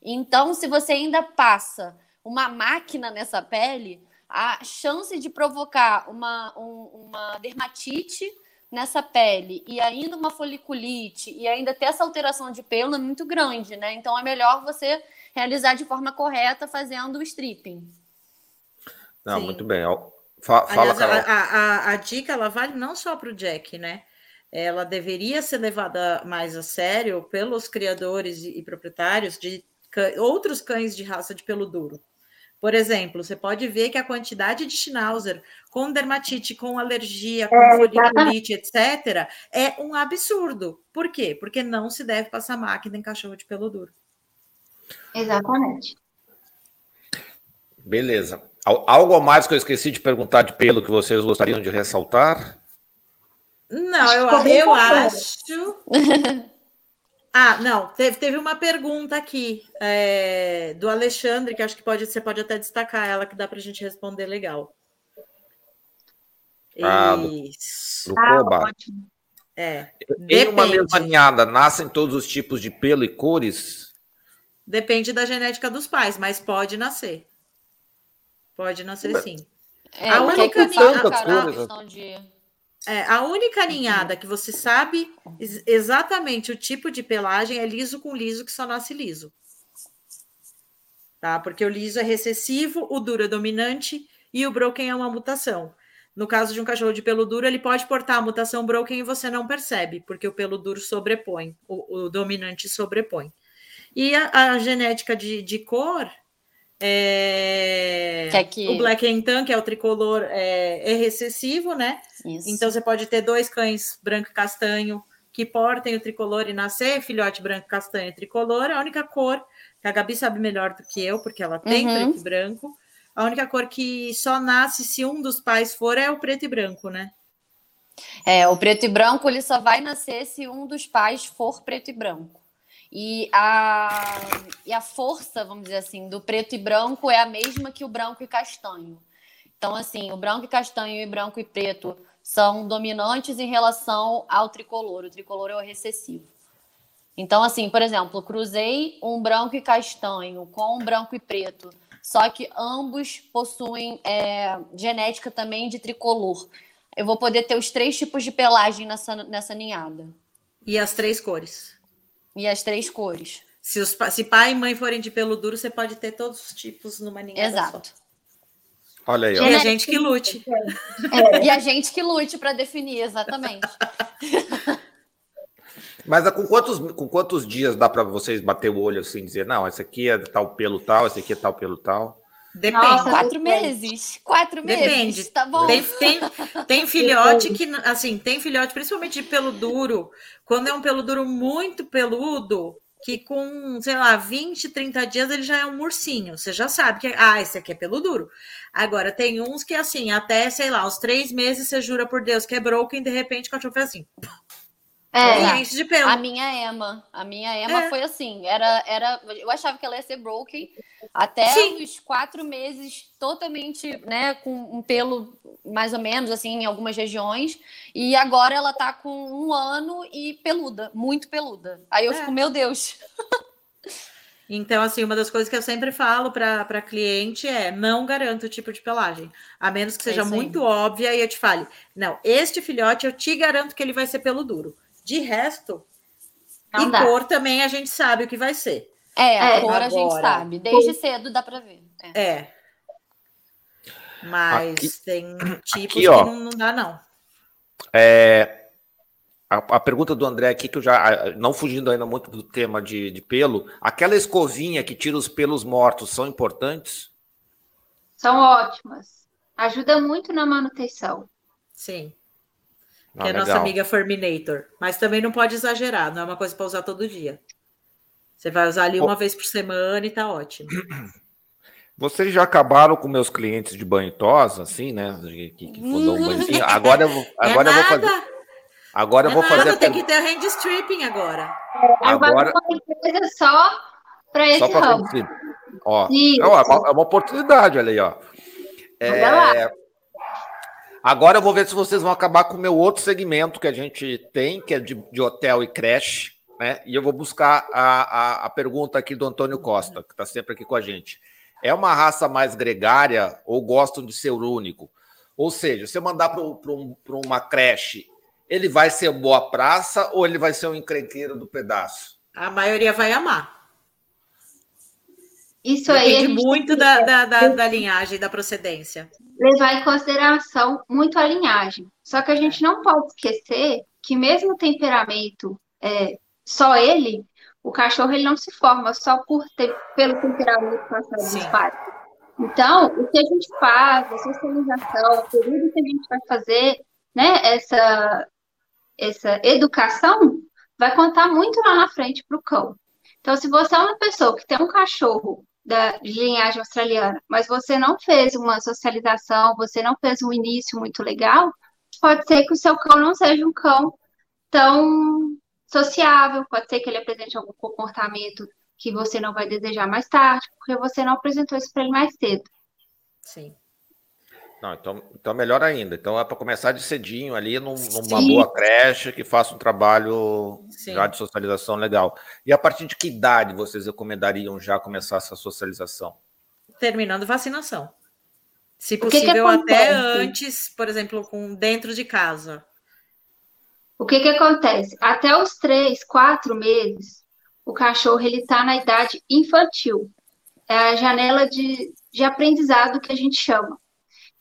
Então, se você ainda passa uma máquina nessa pele, a chance de provocar uma, um, uma dermatite nessa pele e ainda uma foliculite e ainda ter essa alteração de pelo é muito grande, né? Então é melhor você realizar de forma correta fazendo o stripping. Não, Sim. muito bem. Fala, Aliás, a, a, a, dica ela vale não só para o Jack, né? Ela deveria ser levada mais a sério pelos criadores e, e proprietários de outros cães de raça de pelo duro. Por exemplo, você pode ver que a quantidade de Schnauzer com dermatite, com alergia, com é, foliculite, etc., é um absurdo. Por quê? Porque não se deve passar máquina em cachorro de pelo duro. Exatamente. Beleza. Algo a mais que eu esqueci de perguntar de pelo que vocês gostariam de ressaltar? Não, eu, eu acho. [LAUGHS] ah, não, teve, teve uma pergunta aqui é, do Alexandre, que acho que pode, você pode até destacar ela, que dá para a gente responder legal. Ah, Isso. Do, do ah, É. Em uma mesma ninhada, nascem todos os tipos de pelo e cores? Depende da genética dos pais, mas pode nascer. Pode nascer sim. É, a única ninhada, de... é, a única ninhada que você sabe exatamente o tipo de pelagem é liso com liso que só nasce liso. Tá? Porque o liso é recessivo, o duro é dominante e o broken é uma mutação. No caso de um cachorro de pelo duro, ele pode portar a mutação broken e você não percebe, porque o pelo duro sobrepõe, o, o dominante sobrepõe. E a, a genética de, de cor é... Que que... O Black Entan, que é o tricolor, é, é recessivo, né? Isso. Então você pode ter dois cães branco e castanho que portem o tricolor e nascer filhote branco, castanho e tricolor. A única cor que a Gabi sabe melhor do que eu, porque ela tem uhum. preto e branco. A única cor que só nasce se um dos pais for é o preto e branco, né? É, o preto e branco ele só vai nascer se um dos pais for preto e branco. E a, e a força, vamos dizer assim, do preto e branco é a mesma que o branco e castanho. Então, assim, o branco e castanho e branco e preto são dominantes em relação ao tricolor. O tricolor é o recessivo. Então, assim, por exemplo, cruzei um branco e castanho com um branco e preto, só que ambos possuem é, genética também de tricolor. Eu vou poder ter os três tipos de pelagem nessa, nessa ninhada. E as três cores. E as três cores. Se, os, se pai e mãe forem de pelo duro, você pode ter todos os tipos numa ninhada Exato. Só. Olha aí. E a gente que lute. É. E a gente que lute para definir, exatamente. [LAUGHS] Mas com quantos, com quantos dias dá para vocês bater o olho assim e dizer, não, esse aqui é tal pelo tal, esse aqui é tal pelo tal? Depende. Nossa, quatro meses. Quatro meses. Depende. Tá bom. Tem, tem, tem [LAUGHS] filhote que, assim, tem filhote, principalmente de pelo duro. Quando é um pelo duro muito peludo, que com, sei lá, 20, 30 dias ele já é um ursinho. Você já sabe que, ah, esse aqui é pelo duro. Agora, tem uns que, assim, até, sei lá, uns três meses você jura por Deus que é broken, de repente o cachorro faz assim. É, de pelo. a minha Emma, a minha Emma é. foi assim, era, era, eu achava que ela ia ser broken até Sim. os quatro meses totalmente, né, com um pelo mais ou menos assim em algumas regiões e agora ela tá com um ano e peluda, muito peluda. Aí eu é. fico, meu Deus. [LAUGHS] Então, assim, uma das coisas que eu sempre falo para cliente é não garanto o tipo de pelagem, a menos que é seja é muito óbvia e eu te fale, não, este filhote eu te garanto que ele vai ser pelo duro. De resto, Não e dá. cor também a gente sabe o que vai ser. É, a é, cor agora, a gente sabe. Desde cedo dá para ver. É. é. Mas aqui, tem [CLEARS THROAT] tipos aqui, ó, que não, não, dá, não. É, a, a, pergunta do André aqui, que eu já. Não fugindo ainda muito do tema de, de pelo, aquela escovinha que tira os pelos mortos são importantes? São ótimas. Ajuda muito na manutenção. Sim. Ah, que é a nossa amiga Forminator. Mas também não pode exagerar, não é uma coisa para usar todo dia. Você vai usar ali uma vez por semana e tá ótimo. [CLEARS THROAT] Vocês já acabaram com meus clientes de banho tosa, assim, né? Que, que um banhozinho. Agora eu vou, [LAUGHS] é agora é eu vou fazer. Agora é eu vou nada, fazer. Tem que ter hand stripping agora. Agora. Coisa só para esse só ramo. Ó, é uma, é uma oportunidade, olha aí, ó. É, agora eu vou ver se vocês vão acabar com o meu outro segmento que a gente tem, que é de, de hotel e creche, né? E eu vou buscar a, a, a pergunta aqui do Antônio Costa, que está sempre aqui com a gente. É uma raça mais gregária ou gostam de ser único? Ou seja, se eu mandar para um, uma creche, ele vai ser boa praça ou ele vai ser um encrenqueiro do pedaço? A maioria vai amar. Isso Depende aí. muito da, da, da, da, linhagem, da procedência. Levar em consideração muito a linhagem. Só que a gente não pode esquecer que, mesmo o temperamento, é, só ele, o cachorro ele não se forma só por ter, pelo temperamento passado dos pais. Então, o que a gente faz, a socialização, o período que a gente vai fazer, né, essa, essa educação, vai contar muito lá na frente para o cão. Então, se você é uma pessoa que tem um cachorro da, de linhagem australiana, mas você não fez uma socialização, você não fez um início muito legal, pode ser que o seu cão não seja um cão tão sociável, pode ser que ele apresente algum comportamento que você não vai desejar mais tarde, porque você não apresentou isso para ele mais cedo. Sim. Não, então, então melhor ainda. Então é para começar de cedinho ali num, numa boa creche que faça um trabalho Sim. já de socialização legal. E a partir de que idade vocês recomendariam já começar essa socialização? Terminando vacinação. Se possível, que que até antes, por exemplo, com dentro de casa. O que, que acontece? Até os três, quatro meses, o cachorro ele está na idade infantil. É a janela de, de aprendizado que a gente chama.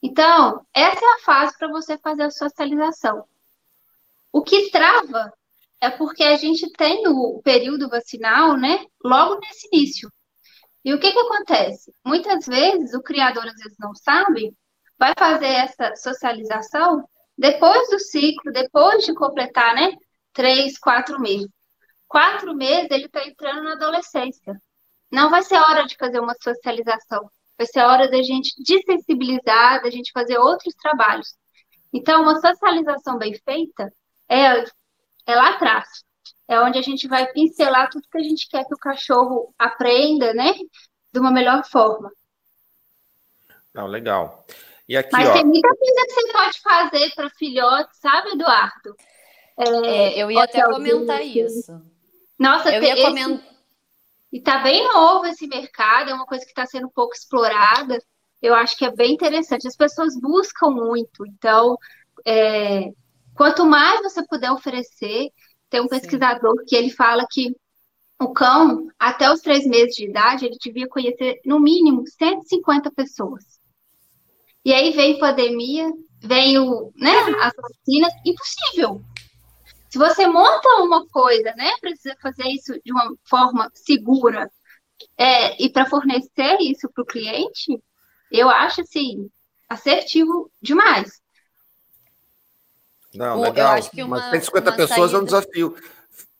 Então, essa é a fase para você fazer a socialização. O que trava é porque a gente tem o período vacinal, né, logo nesse início. E o que que acontece? Muitas vezes o criador às vezes não sabe, vai fazer essa socialização depois do ciclo, depois de completar, né, três, quatro meses. Quatro meses ele está entrando na adolescência. Não vai ser hora de fazer uma socialização. Vai ser hora da gente desensibilizar, da gente fazer outros trabalhos. Então, uma socialização bem feita é, é lá atrás. É onde a gente vai pincelar tudo que a gente quer que o cachorro aprenda, né? De uma melhor forma. Não, legal. E aqui, Mas ó... tem muita coisa que você pode fazer para filhote, sabe, Eduardo? É, é, eu ia até comentar isso. Nossa, eu ia comentar. E está bem novo esse mercado, é uma coisa que está sendo pouco explorada. Eu acho que é bem interessante. As pessoas buscam muito, então, é, quanto mais você puder oferecer, tem um pesquisador Sim. que ele fala que o cão, até os três meses de idade, ele devia conhecer no mínimo 150 pessoas. E aí vem pandemia, vem o, né, as vacinas, impossível. Se você monta uma coisa, né, precisa fazer isso de uma forma segura é, e para fornecer isso para o cliente, eu acho assim assertivo demais. Não, legal. Eu acho que uma, Mas 150 pessoas saída... é um desafio.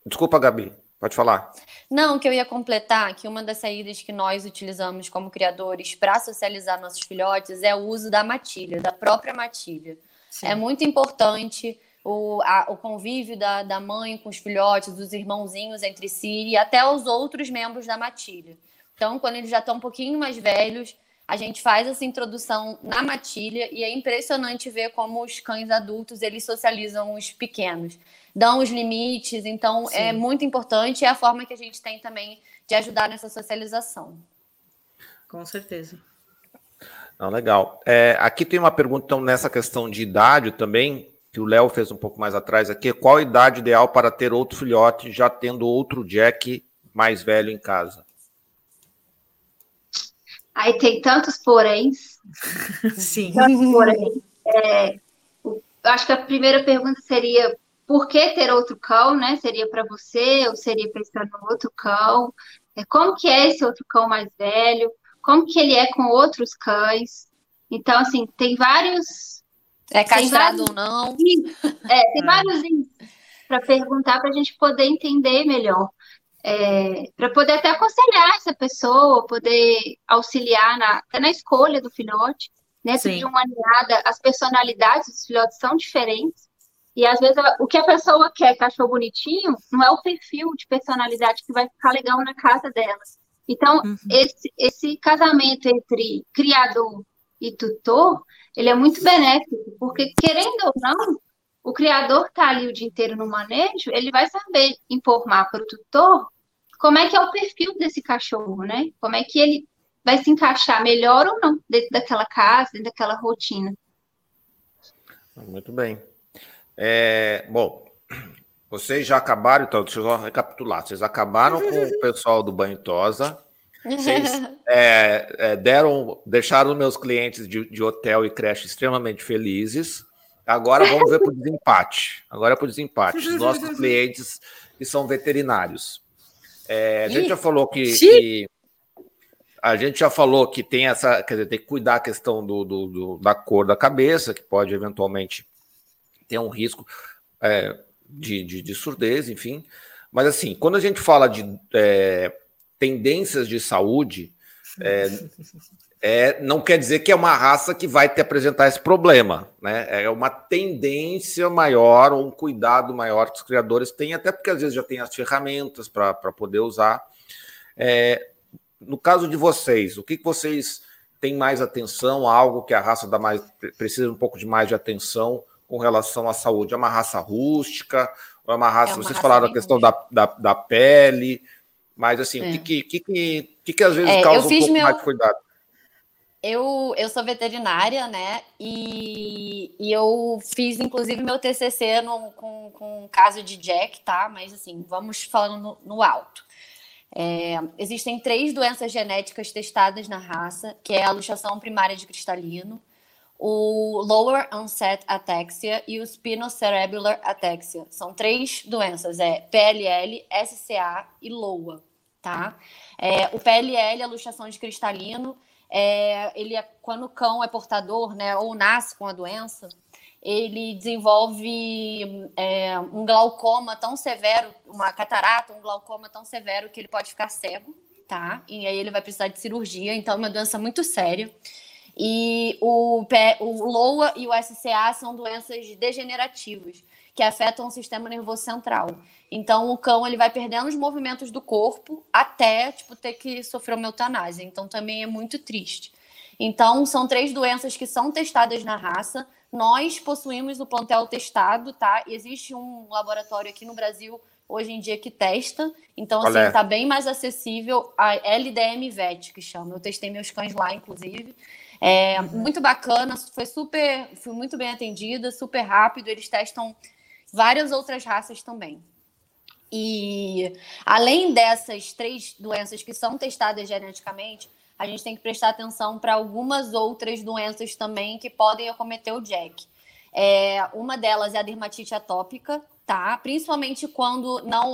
Desculpa, Gabi, pode falar. Não, que eu ia completar que uma das saídas que nós utilizamos como criadores para socializar nossos filhotes é o uso da matilha, da própria matilha. Sim. É muito importante o, a, o convívio da, da mãe com os filhotes, dos irmãozinhos entre si e até os outros membros da matilha. Então, quando eles já estão um pouquinho mais velhos, a gente faz essa introdução na matilha e é impressionante ver como os cães adultos eles socializam os pequenos dão os limites. Então, é Sim. é muito importante e é a forma que a gente tem também de ajudar nessa socialização. Com certeza. Não, legal. É, aqui tem uma pergunta então, nessa questão de idade também, que o Léo fez um pouco mais atrás aqui. Qual a idade ideal para ter outro filhote, já tendo outro Jack mais velho em casa? Aí tem tantos poréns. [LAUGHS] Sim. Tantos poréns. É, eu acho que a primeira pergunta seria por que ter outro cão, né? Seria para você ou seria pensar no outro cão? É, como que é esse outro cão mais velho? Como que ele é com outros cães? Então, assim, tem vários É castrado ou não? É, tem [LAUGHS] é. vários para perguntar para a gente poder entender melhor. É, para poder até aconselhar essa pessoa, poder auxiliar na, até na escolha do filhote, né? De uma ninhada, as personalidades dos filhotes são diferentes. E às vezes o que a pessoa quer, cachorro bonitinho, não é o perfil de personalidade que vai ficar legal na casa dela. Então, uhum. esse, esse casamento entre criador e tutor, ele é muito benéfico, porque querendo ou não, o criador está ali o dia inteiro no manejo, ele vai saber informar para o tutor como é que é o perfil desse cachorro, né? Como é que ele vai se encaixar melhor ou não dentro daquela casa, dentro daquela rotina. Muito bem. É, bom, vocês já acabaram, então, deixa eu recapitular. Vocês acabaram com o pessoal do Banho Tosa. Vocês [LAUGHS] é, é, deram, deixaram meus clientes de, de, hotel e creche extremamente felizes. Agora vamos ver para o desempate. Agora é para o desempate. Os nossos [LAUGHS] clientes que são veterinários. É, a gente já falou que, que, a gente já falou que tem essa, quer dizer, tem que cuidar a questão do, do, do da cor da cabeça, que pode eventualmente ter um risco é, de, de, de, surdez, enfim. Mas assim, quando a gente fala de é, tendências de saúde, é, é, não quer dizer que é uma raça que vai te apresentar esse problema, né? É uma tendência maior, um cuidado maior que os criadores têm, até porque às vezes já tem as ferramentas para poder usar. É, no caso de vocês, o que, que vocês têm mais atenção? Algo que a raça dá mais, precisa um pouco de mais de atenção com relação à saúde? É uma raça rústica? Ou é uma raça? É uma vocês raça falaram a questão da, da, da, pele, mas assim, é. o que, que, que, que, que, às vezes é, causa um pouco meu... mais de cuidado? Eu, eu sou veterinária, né? E, e eu fiz, inclusive, meu TCC no, com, com um caso de Jack, tá? Mas, assim, vamos falando no, no alto. É, existem três doenças genéticas testadas na raça, que é a luxação primária de cristalino, o Lower Onset Ataxia e o Spinocerebellar Ataxia. São três doenças, é PLL, SCA e LOA, tá? É, o PLL, a luxação de cristalino, é, ele é, quando o cão é portador, né, ou nasce com a doença, ele desenvolve é, um glaucoma tão severo, uma catarata, um glaucoma tão severo que ele pode ficar cego, tá? E aí ele vai precisar de cirurgia, então é uma doença muito séria. E o, o LOA e o SCA são doenças degenerativas que afetam o sistema nervoso central. Então o cão ele vai perdendo os movimentos do corpo até tipo ter que sofrer uma eutanásia. Então também é muito triste. Então são três doenças que são testadas na raça. Nós possuímos o plantel testado, tá? Existe um laboratório aqui no Brasil hoje em dia que testa. Então, assim, está bem mais acessível a LDM VET, que chama. Eu testei meus cães lá, inclusive. É uhum. muito bacana, foi super, fui muito bem atendida, super rápido. Eles testam várias outras raças também. E além dessas três doenças que são testadas geneticamente, a gente tem que prestar atenção para algumas outras doenças também que podem acometer o Jack. É, uma delas é a dermatite atópica, tá? Principalmente quando não,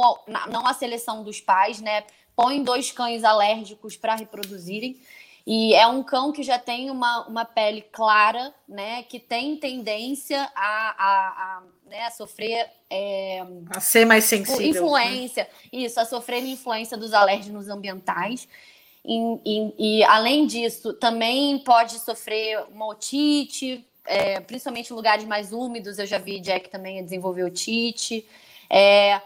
não há seleção dos pais, né? Põe dois cães alérgicos para reproduzirem. E é um cão que já tem uma, uma pele clara, né? Que tem tendência a, a, a, né, a sofrer. É, a ser mais sensível. Né? Influência. Né? Isso, a sofrer influência dos alérgenos ambientais. E, e, e, além disso, também pode sofrer uma otite, é, principalmente em lugares mais úmidos. Eu já vi Jack também desenvolver otite. É,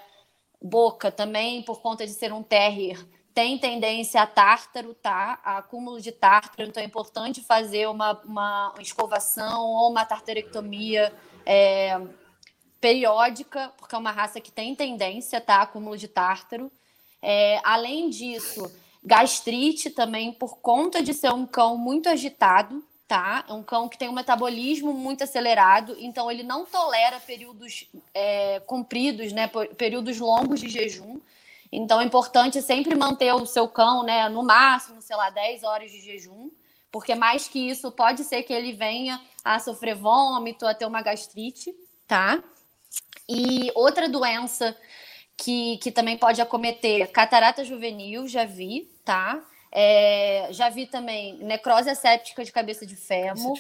boca também, por conta de ser um terrier tem tendência a tártaro, tá? A acúmulo de tártaro, então é importante fazer uma, uma escovação ou uma tartarectomia é, periódica, porque é uma raça que tem tendência, tá? Acúmulo de tártaro. É, além disso, gastrite também, por conta de ser um cão muito agitado, tá? É um cão que tem um metabolismo muito acelerado, então ele não tolera períodos é, compridos, né? Períodos longos de jejum. Então é importante sempre manter o seu cão, né, no máximo, sei lá, 10 horas de jejum, porque mais que isso pode ser que ele venha a sofrer vômito, a ter uma gastrite, tá? E outra doença que, que também pode acometer catarata juvenil, já vi, tá? É, já vi também necrose asséptica de cabeça de fêmur.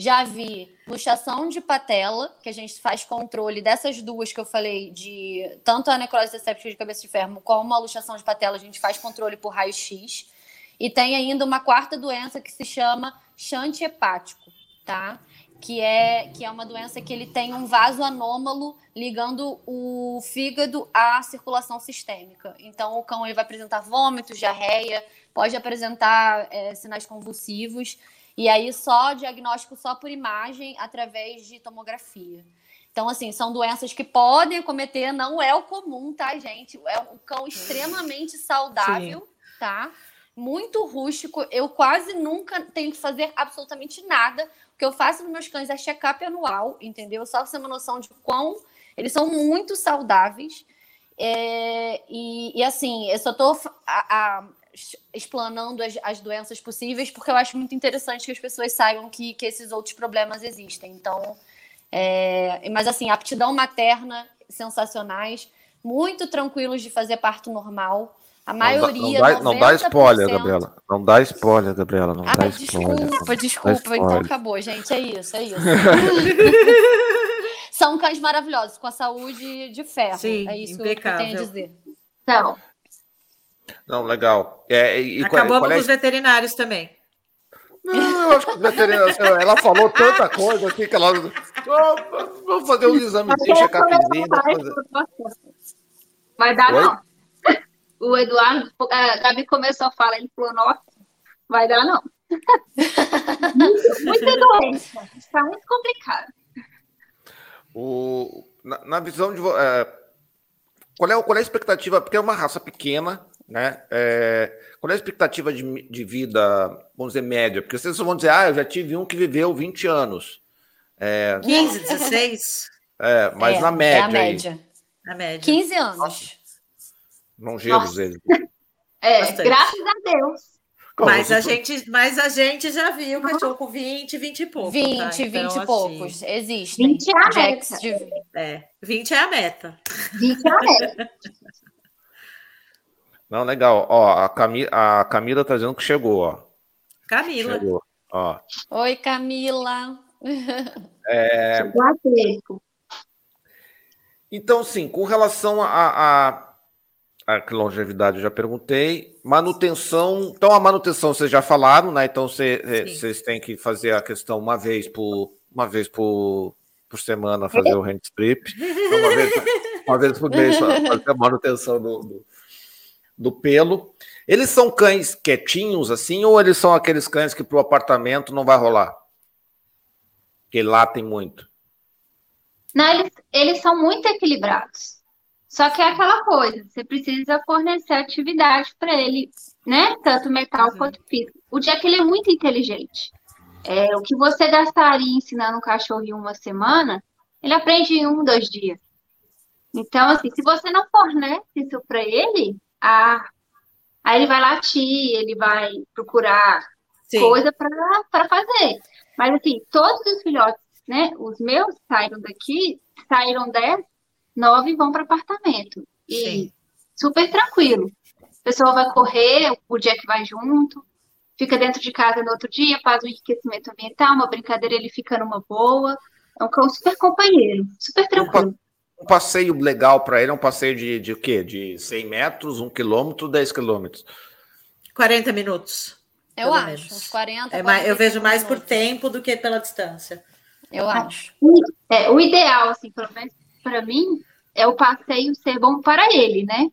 Já vi luxação de patela, que a gente faz controle dessas duas que eu falei, de tanto a necrose séptica de cabeça de ferro como a luxação de patela, a gente faz controle por raio-x. E tem ainda uma quarta doença que se chama chante hepático, tá? Que é, que é uma doença que ele tem um vaso anômalo ligando o fígado à circulação sistêmica. Então, o cão ele vai apresentar vômitos, diarreia, pode apresentar é, sinais convulsivos. E aí só diagnóstico só por imagem através de tomografia. Então, assim, são doenças que podem acometer, não é o comum, tá, gente? É um cão extremamente saudável, Sim. tá? Muito rústico. Eu quase nunca tenho que fazer absolutamente nada. O que eu faço nos meus cães é check-up anual, entendeu? Só pra você ter uma noção de quão eles são muito saudáveis. É, e, e, assim, eu só tô a, a, explanando as, as, doenças possíveis, porque eu acho muito interessante que as pessoas saibam que, que esses outros problemas existem. Então, é, mas assim, aptidão materna sensacionais, muito tranquilos de fazer parto normal. A maioria. Não dá, não dá spoiler, Gabriela. Não dá spoiler, Gabriela. Não ah, dá desculpa, spoiler. desculpa. Então acabou, gente. É isso, é isso. [LAUGHS] São cães maravilhosos, com a saúde de ferro. Sim, é isso impecável. que eu tenho a dizer. Então, não, legal. É, e, Acabamos qual é... com os veterinários também. Não, eu acho que os veterinários. ela falou tanta coisa aqui que ela. Oh, vou fazer um exame de check-upzinho. Vai dar, Oi? não. O Eduardo, a Gabi começou a falar, ele falou, nossa, vai dar, não. muito, muita doença. Está muito complicado. O, na, na visão de. É, qual, é, qual é a expectativa? Porque é uma raça pequena, né? É, qual é a expectativa de, de, vida, vamos dizer, média? Porque vocês vão dizer, ah, eu já tive um que viveu 20 anos. É, 15, 16? É, mas é, na média. É a média. Na média. 15 anos. Longevos eles. É, Bastante. graças a Deus. mas a, gente, mas a gente já viu cachorro com 20, 20 e poucos. 20, tá? 20 então, e assim, poucos. Existem. 20 é a meta. De... É, 20 é a meta. 20 é a meta. Não, legal. Ó, a, Cami a Camila tá dizendo que chegou, ó. Camila. Chegou, ó. Oi, Camila. É... Então, sim, com relação a, a, a longevidade, eu já perguntei. Manutenção. Então, a manutenção vocês já falaram, né? Então, vocês têm que fazer a questão uma vez por, uma vez por, por semana, fazer o hand strip. Uma vez, uma vez por mês, [LAUGHS] fazer a manutenção do, do do pelo. Eles são cães quietinhos assim, ou eles são aqueles cães que para o apartamento não vai rolar? Que latem muito. Não, eles, eles são muito equilibrados. Só que é aquela coisa, você precisa fornecer atividade para ele, né? Tanto mental quanto físico. O Jack ele é muito inteligente. É, o que você gastaria ensinando um cachorro em uma semana, ele aprende em um, dois dias. Então, assim, se você não fornece isso para ele, ah, aí ele vai latir, ele vai procurar Sim. coisa para fazer. Mas assim, todos os filhotes, né? Os meus saíram daqui, saíram 10, 9 vão para apartamento. E Sim. super tranquilo. A pessoa vai correr, o Jack vai junto, fica dentro de casa no outro dia, faz um enriquecimento ambiental, uma brincadeira, ele fica numa boa. É um cão super companheiro, super tranquilo um passeio legal para ele é um passeio de, de o quê? De 100 metros, 1 quilômetro, 10 quilômetros? 40 minutos. Eu acho, menos. uns 40, é mais, Eu vejo mais minutos. por tempo do que pela distância. Eu acho. É, o ideal, assim, pelo menos para mim, é o passeio ser bom para ele, né?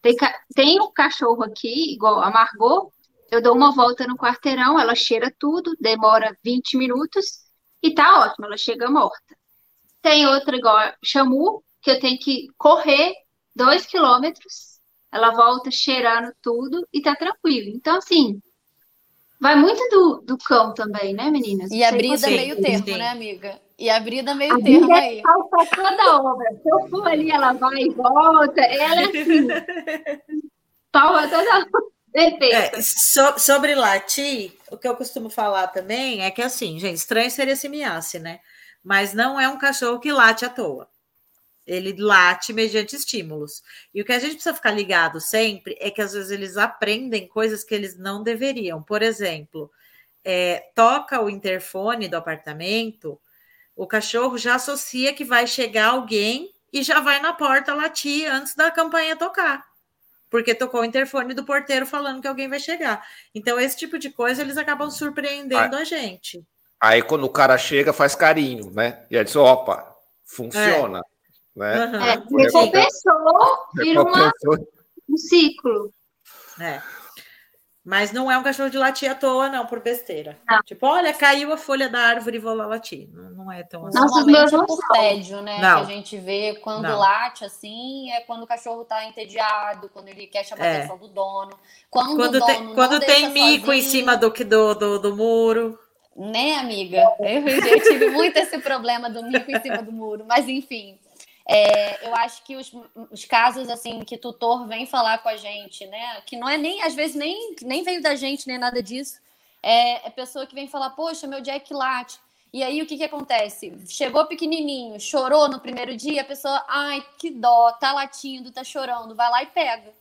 Tem, tem um cachorro aqui, igual a Margot, eu dou uma volta no quarteirão, ela cheira tudo, demora 20 minutos e tá ótimo, ela chega morta. Tem outra igual Chamu, que eu tenho que correr dois quilômetros, ela volta cheirando tudo e tá tranquilo. Então, assim, vai muito do, do cão também, né, meninas? E a brida meio termo, né, amiga? E a brida meio a termo é aí. Falta toda obra. Se eu for ali, ela vai e volta. Ela é assim. [LAUGHS] Palma toda é, so, sobre latir, o que eu costumo falar também é que assim, gente, estranho seria se miasse, né? Mas não é um cachorro que late à toa. Ele late mediante estímulos. E o que a gente precisa ficar ligado sempre é que às vezes eles aprendem coisas que eles não deveriam. Por exemplo, é, toca o interfone do apartamento, o cachorro já associa que vai chegar alguém e já vai na porta latir antes da campanha tocar. Porque tocou o interfone do porteiro falando que alguém vai chegar. Então, esse tipo de coisa eles acabam surpreendendo a gente. Aí, quando o cara chega, faz carinho, né? E aí diz: opa, funciona. É. Né? Uhum. É, recompensou, vira uma, um ciclo. É. Mas não é um cachorro de latir à toa, não, por besteira. Não. Tipo, olha, caiu a folha da árvore e vou lá latir. Não, não é tão assim. Nossa, Normalmente é por tédio, né? Não. Que a gente vê quando não. late assim, é quando o cachorro tá entediado, quando ele quer chamar é. a atenção do dono. Quando, quando tem, quando tem mico sozinho, em cima do, do, do, do muro. Né, amiga? Eu, [LAUGHS] eu tive muito esse problema do mico em cima do muro, mas enfim. É, eu acho que os, os, casos assim que tutor vem falar com a gente, né? Que não é nem, às vezes, nem, nem veio da gente, nem nada disso. É, é pessoa que vem falar, poxa, meu Jack late. E aí o que, que acontece? Chegou pequenininho, chorou no primeiro dia, a pessoa, ai, que dó, tá latindo, tá chorando, vai lá e pega.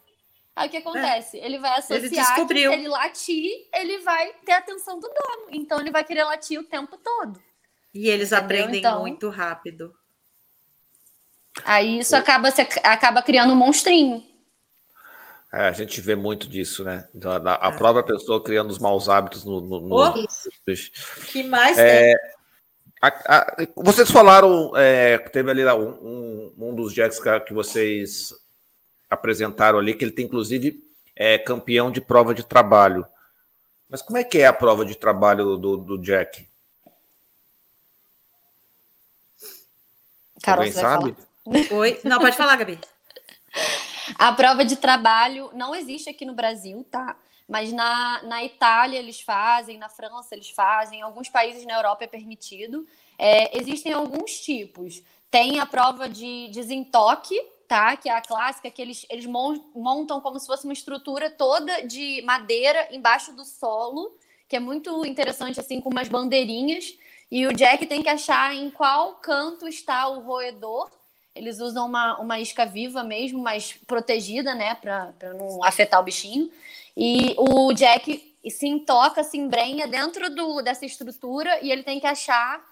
Aí o que acontece? É. Ele vai associar ele que se ele latir, ele vai ter a atenção do dono. Então ele vai querer latir o tempo todo. E eles Entendeu? aprendem então, muito rápido. Aí isso acaba, acaba criando um monstrinho. É, a gente vê muito disso, né? A, a é. própria pessoa criando os maus hábitos no. no, no... Oh, que mais é, a, a, vocês falaram, é, teve ali um, um, um, dos jacks que vocês apresentaram ali, que ele tem inclusive é, campeão de prova de trabalho. Mas como é que é a prova de trabalho do, do Jack? Carol, Alguém sabe? Falar? Oi? Não, pode falar, Gabi. A prova de trabalho não existe aqui no Brasil, tá? Mas na, na Itália eles fazem, na França eles fazem, em alguns países na Europa é permitido. É, existem alguns tipos. Tem a prova de desentoque, tá? Que é a clássica, que eles, eles montam como se fosse uma estrutura toda de madeira embaixo do solo, que é muito interessante, assim, com umas bandeirinhas. E o Jack tem que achar em qual canto está o roedor eles usam uma, uma isca viva mesmo, mas protegida, né, para não afetar o bichinho. E o Jack se intoca, se embrenha dentro do, dessa estrutura e ele tem que achar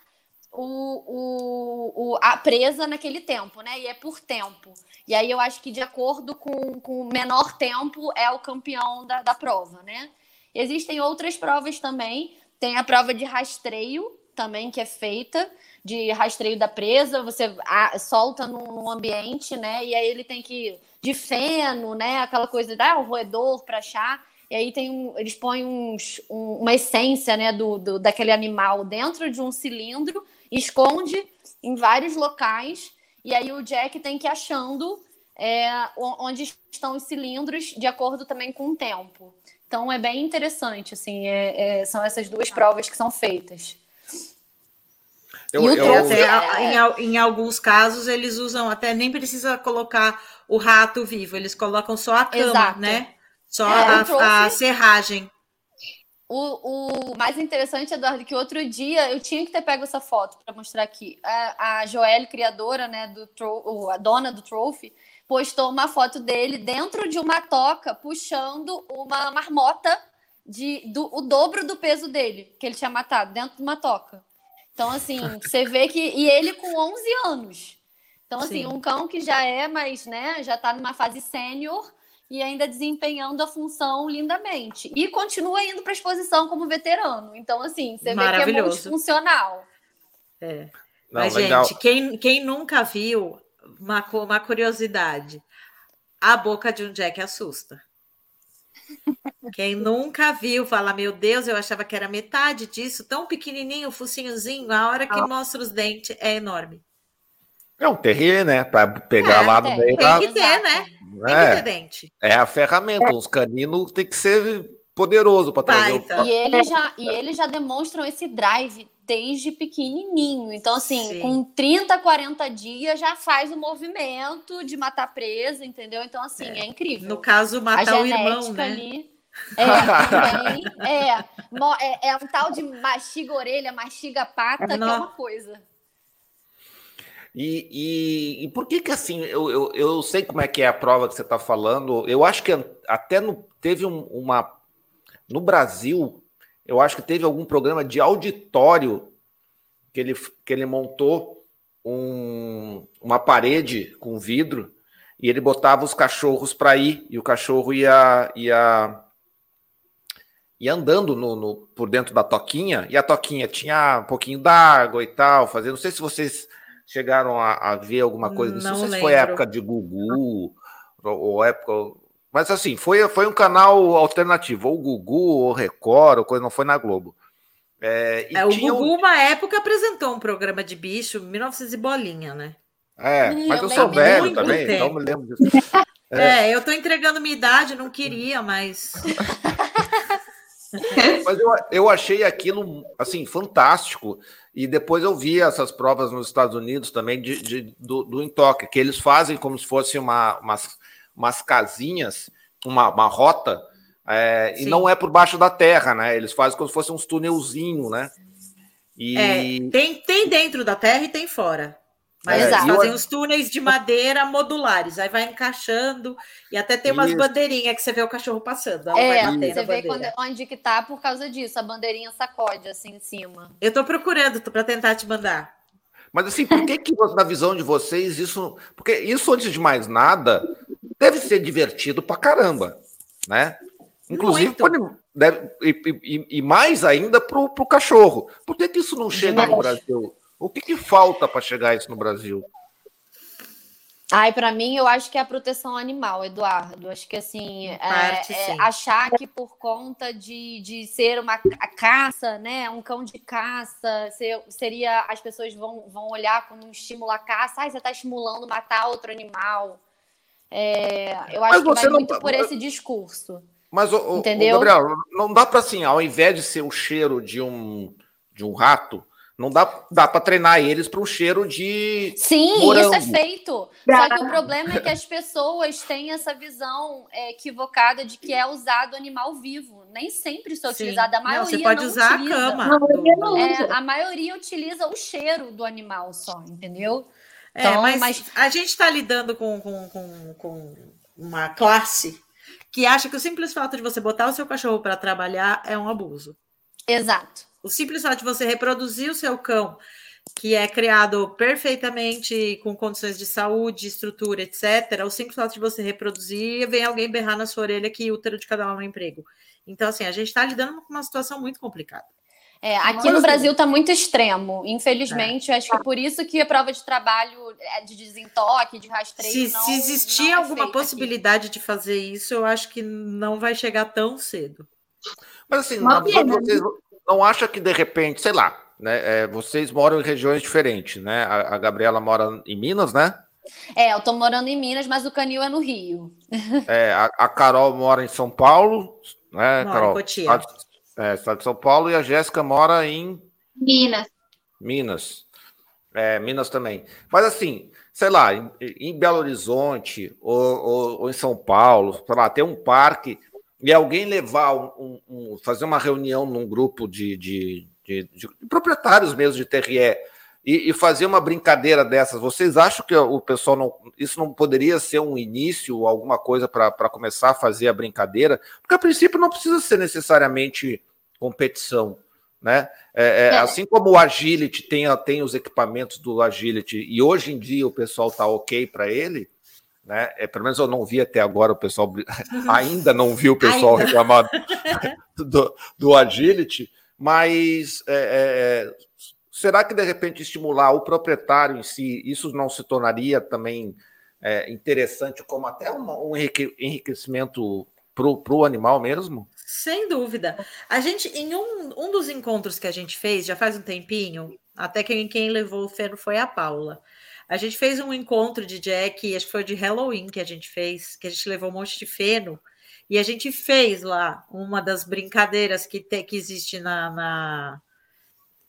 o, o, o, a presa naquele tempo, né? E é por tempo. E aí eu acho que de acordo com, com o menor tempo é o campeão da, da prova, né? Existem outras provas também. Tem a prova de rastreio também que é feita de rastreio da presa, você solta num, ambiente, né? E aí ele tem que de feno, né? Aquela coisa da ah, o roedor para achar. E aí tem um, eles põem uns, um, uma essência, né, do, do, daquele animal dentro de um cilindro, esconde em vários locais. E aí o Jack tem que ir achando é, onde estão os cilindros de acordo também com o tempo. Então é bem interessante, assim, é, é, são essas duas provas que são feitas. Eu, eu, até, é... em, em, alguns casos eles usam até nem precisa colocar o rato vivo, eles colocam só a cama, Exato. né? Só é, a, trouxe... a, serragem. O, o, mais interessante, Eduardo, que outro dia eu tinha que ter pego essa foto para mostrar aqui. A, a Joelle, criadora, né, do a dona do Trophy, postou uma foto dele dentro de uma toca puxando uma marmota de do, o dobro do peso dele que ele tinha matado dentro de uma toca. Então, assim, [LAUGHS] você vê que. E ele com 11 anos. Então, assim, Sim. um cão que já é, mas, né, já está numa fase sênior e ainda desempenhando a função lindamente. E continua indo para a exposição como veterano. Então, assim, você vê que é multifuncional. É. Não, mas, legal. gente, quem, quem nunca viu, uma, uma curiosidade, a boca de um Jack assusta. [LAUGHS] Quem nunca viu fala, meu Deus, eu achava que era metade disso, tão pequenininho, focinhozinho, a hora que ah. mostra os dentes é enorme. É um terrier, né? Para pegar é, lá no meio. Tem que ter, né? É. É a ferramenta. Os caninos tem que ser poderoso para trazer então. o... e, ele já, e eles já demonstram esse drive desde pequenininho. Então, assim, Sim. com 30, 40 dias já faz o movimento de matar presa, entendeu? Então, assim, é, é incrível. No caso, matar o irmão, né? Ali, é, também. É, é, é um tal de mastiga orelha, mastiga pata, que é uma coisa. E, e, e, por que que assim, eu, eu, eu, sei como é que é a prova que você está falando, eu acho que até no, teve um, uma, no Brasil, eu acho que teve algum programa de auditório que ele, que ele montou um, uma parede com vidro e ele botava os cachorros para ir e o cachorro ia, ia, ia andando no, no, por dentro da toquinha e a toquinha tinha um pouquinho d'água e tal. Fazendo, não sei se vocês chegaram a, a ver alguma coisa disso. Não, não sei se foi época de Gugu ou, ou época mas assim, foi, foi um canal alternativo, ou Gugu, ou Record, ou coisa, não foi na Globo. É, é o Gugu, um... uma época, apresentou um programa de bicho, 1900 e bolinha, né? É, mas eu, eu sou velho também, tempo. então me lembro disso. É, é eu tô entregando minha idade, não queria, mas. [LAUGHS] [LAUGHS] mas eu, eu achei aquilo, assim, fantástico. E depois eu vi essas provas nos Estados Unidos também de, de do, do Intoque, que eles fazem como se fosse uma, umas umas casinhas, uma, uma rota, é, e não é por baixo da terra, né? Eles fazem como se fosse uns túnelzinho, né? E... É, tem, tem dentro da terra e tem fora. Mas é, fazem eu... os túneis de madeira modulares, aí vai encaixando e até tem umas Isso. bandeirinhas que você vê o cachorro passando. É, você vê quando, onde que tá por causa disso, a bandeirinha sacode assim em cima. Eu tô procurando para tentar te mandar. Mas assim, por que que [LAUGHS] na visão de vocês isso, porque isso antes de mais nada deve ser divertido pra caramba, né? Inclusive, pode, deve, e, e, e, mais ainda pro, pro cachorro. Por que, que isso não chega Demais. no Brasil? O que, que falta para chegar isso no Brasil? Ai, para mim, eu acho que é a proteção animal, Eduardo. Acho que assim, é, parte, é, é achar que por conta de, de ser uma caça, né, um cão de caça, ser, seria as pessoas vão, vão olhar como um estímulo à caça. Ai, você está estimulando matar outro animal. É, eu acho que vai não, muito por esse discurso. Mas, o, entendeu? O Gabriel, não dá para assim, ao invés de ser o cheiro de um, de um rato, não dá, dá para treinar eles para um cheiro de. Sim, morango. isso é feito. Só que o problema é que as pessoas têm essa visão é, equivocada de que é usado animal vivo. Nem sempre isso é utilizado. A maioria não, você pode não usar utiliza. a cama. A maioria, é, a maioria utiliza o cheiro do animal só, entendeu? É, então, mas, mas, a gente está lidando com, com, com, com, uma classe que acha que o simples fato de você botar o seu cachorro para trabalhar é um abuso. Exato. O simples fato de você reproduzir o seu cão, que é criado perfeitamente com condições de saúde, estrutura, etc., o simples fato de você reproduzir, vem alguém berrar na sua orelha que o útero de cada um é um emprego. Então, assim, a gente está lidando com uma situação muito complicada. É, aqui no Brasil está muito extremo, infelizmente. É. Acho que por isso que a prova de trabalho é de desentoque, de rastreio. Se, não, se existir não é alguma possibilidade aqui. de fazer isso, eu acho que não vai chegar tão cedo. Mas assim, na vocês, não acha que de repente, sei lá, né? É, vocês moram em regiões diferentes, né? A, a, Gabriela mora em Minas, né? É, eu tô morando em Minas, mas o Canil é no Rio. [LAUGHS] É, a, a Carol mora em São Paulo, né, Mora Carol? Em é, estado de São Paulo, e a Jéssica mora em Minas. Minas. É, Minas também. Mas assim, sei lá, em, em Belo Horizonte ou, ou, ou, em São Paulo, sei lá, tem um parque e alguém levar um, um, fazer uma reunião num grupo de, de, de, de proprietários mesmo de TRE e, e, fazer uma brincadeira dessas, vocês acham que o pessoal não. Isso não poderia ser um início, alguma coisa para começar a fazer a brincadeira? Porque a princípio não precisa ser necessariamente competição. Né? É, é, é. Assim como o Agility tem, tem os equipamentos do Agility e hoje em dia o pessoal está ok para ele, né? É, pelo menos eu não vi até agora o pessoal, [LAUGHS] ainda não vi o pessoal reclamar [LAUGHS] do, do Agility, mas é, é, será que de repente estimular o proprietário em si, isso não se tornaria também é, interessante como até um, um enriquecimento para o animal mesmo? Sem dúvida. A gente, em um, um dos encontros que a gente fez, já faz um tempinho, até quem, quem levou o ferro foi a Paula. A gente fez um encontro de Jack, acho que foi de Halloween que a gente fez, que a gente levou um monte de feno, e a gente fez lá uma das brincadeiras que, te, que existe na, na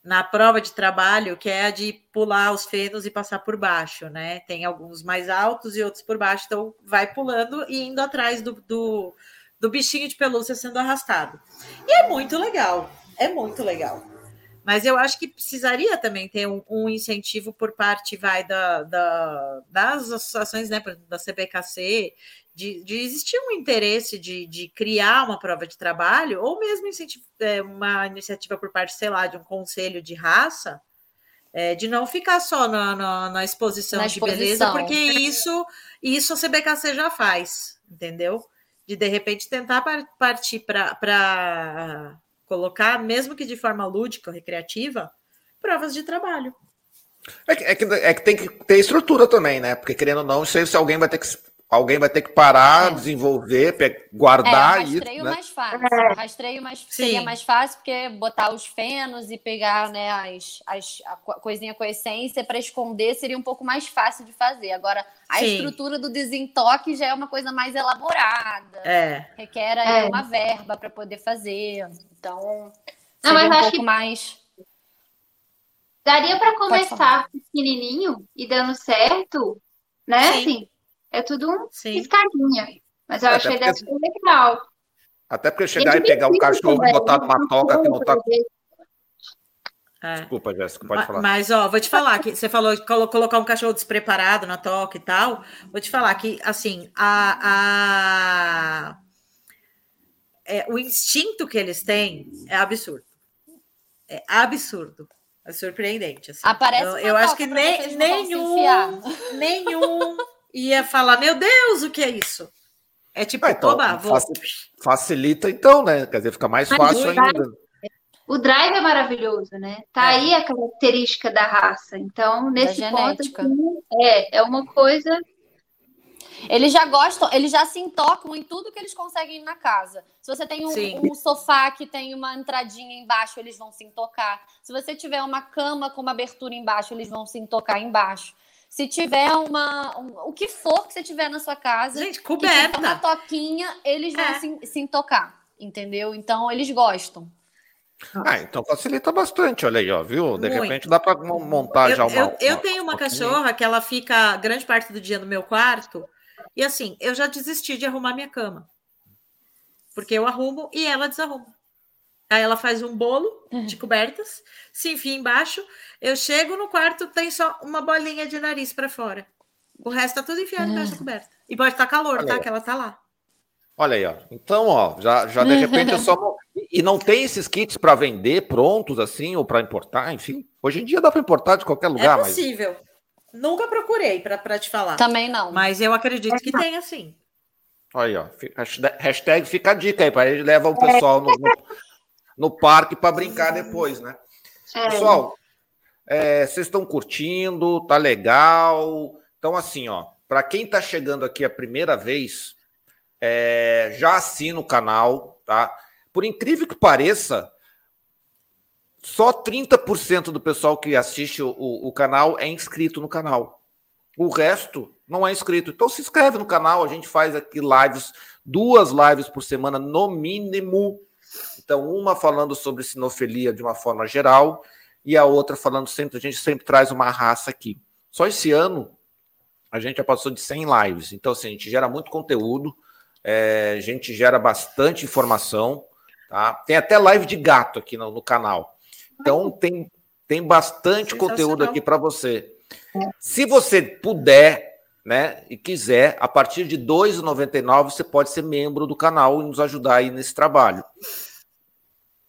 na prova de trabalho, que é a de pular os fenos e passar por baixo, né? Tem alguns mais altos e outros por baixo, então vai pulando e indo atrás do, do, do bichinho de pelúcia sendo arrastado. E é muito legal, é muito legal. Mas eu acho que precisaria também ter um, um incentivo por parte vai da, da, das associações, né, da CBKC, de, de, existir um interesse de, de, criar uma prova de trabalho, ou mesmo é, uma iniciativa por parte, sei lá, de um conselho de raça, é, de não ficar só na, na, na exposição na de exposição. beleza, porque isso, isso a CBKC já faz, entendeu? De de repente tentar partir para colocar, mesmo que de forma lúdica, recreativa, provas de trabalho. É que, é que, é que tem que ter estrutura também, né? Porque querendo ou não, se alguém vai ter que alguém vai ter que parar, é. desenvolver, guardar é, rastreio isso. Né? mais fácil. É. Rastreio mais, seria mais fácil, porque botar os fenos e pegar né, as, as, a coisinha com a essência para esconder seria um pouco mais fácil de fazer. Agora, a Sim. estrutura do desentoque já é uma coisa mais elaborada. É. Requer é. uma verba para poder fazer. Então, Não, mas um pouco que... mais. Daria para começar pequenininho e dando certo, né? Sim. Assim, é tudo um Sim. escadinha. Mas eu achei deve ser legal. Até porque chegar e, e pegar um cachorro e botar numa toca que não tá. É. Desculpa, Jéssica, pode falar. Mas, ó, vou te falar que você falou de colocar um cachorro despreparado na toca e tal. Vou te falar que, assim, a, a... É, o instinto que eles têm é absurdo. É absurdo. É surpreendente. Assim. Aparece eu, eu acho que nem, nenhum, nenhum ia falar: Meu Deus, o que é isso? É tipo, ah, então, oba, vou... Facilita então, né? Quer dizer, fica mais Mas fácil ainda. O drive é maravilhoso, né? Tá é. aí a característica da raça. Então, nesse ponto, assim, é, é uma coisa. Eles já gostam, eles já se intocam em tudo que eles conseguem na casa. Se você tem um, um, sofá que tem uma entradinha embaixo, eles vão se intocar. Se você tiver uma cama com uma abertura embaixo, eles vão se intocar embaixo. Se tiver uma. Um, o que for que você tiver na sua casa. Gente, coberta. uma toquinha, eles vão é. se, se tocar. Entendeu? Então, eles gostam. Ah, então facilita bastante, olha aí, ó, viu? De Muito. repente dá para montar eu, já uma. Eu, eu uma, tenho uma, uma cachorra que ela fica grande parte do dia no meu quarto, e assim, eu já desisti de arrumar minha cama. Porque eu arrumo e ela desarruma. Aí ela faz um bolo uhum. de cobertas, se enfia embaixo. Eu chego no quarto, tem só uma bolinha de nariz para fora. O resto tá tudo enfiado embaixo da coberta. E pode estar tá calor, Olha tá? Aí. Que ela tá lá. Olha aí, ó. Então, ó, já, já de repente é só. E não tem esses kits para vender prontos assim, ou para importar, enfim. Hoje em dia dá para importar de qualquer lugar. É possível. Mas... Nunca procurei para te falar. Também não. Mas eu acredito que tem assim. Olha aí, ó. Hashtag fica a dica aí, para ele leva o pessoal no, no, no parque para brincar depois, né? É. Pessoal, é, vocês estão curtindo, tá legal. Então, assim, ó, para quem está chegando aqui a primeira vez, é, já assina o canal, tá? Por incrível que pareça, só 30% do pessoal que assiste o, o, o, canal é inscrito no canal. O resto não é inscrito. Então se inscreve no canal, a gente faz aqui lives, duas lives por semana no mínimo, então, uma falando sobre sinofilia de uma forma geral e a outra falando sempre, a gente sempre traz uma raça aqui. Só esse ano a gente já passou de 100 lives. Então, assim, a gente gera muito conteúdo, é, a gente gera bastante informação, tá? Tem até live de gato aqui no, no canal. Então, tem, tem bastante conteúdo aqui para você. Se você puder, né, e quiser, a partir de R$ 2,99 você pode ser membro do canal e nos ajudar aí nesse trabalho.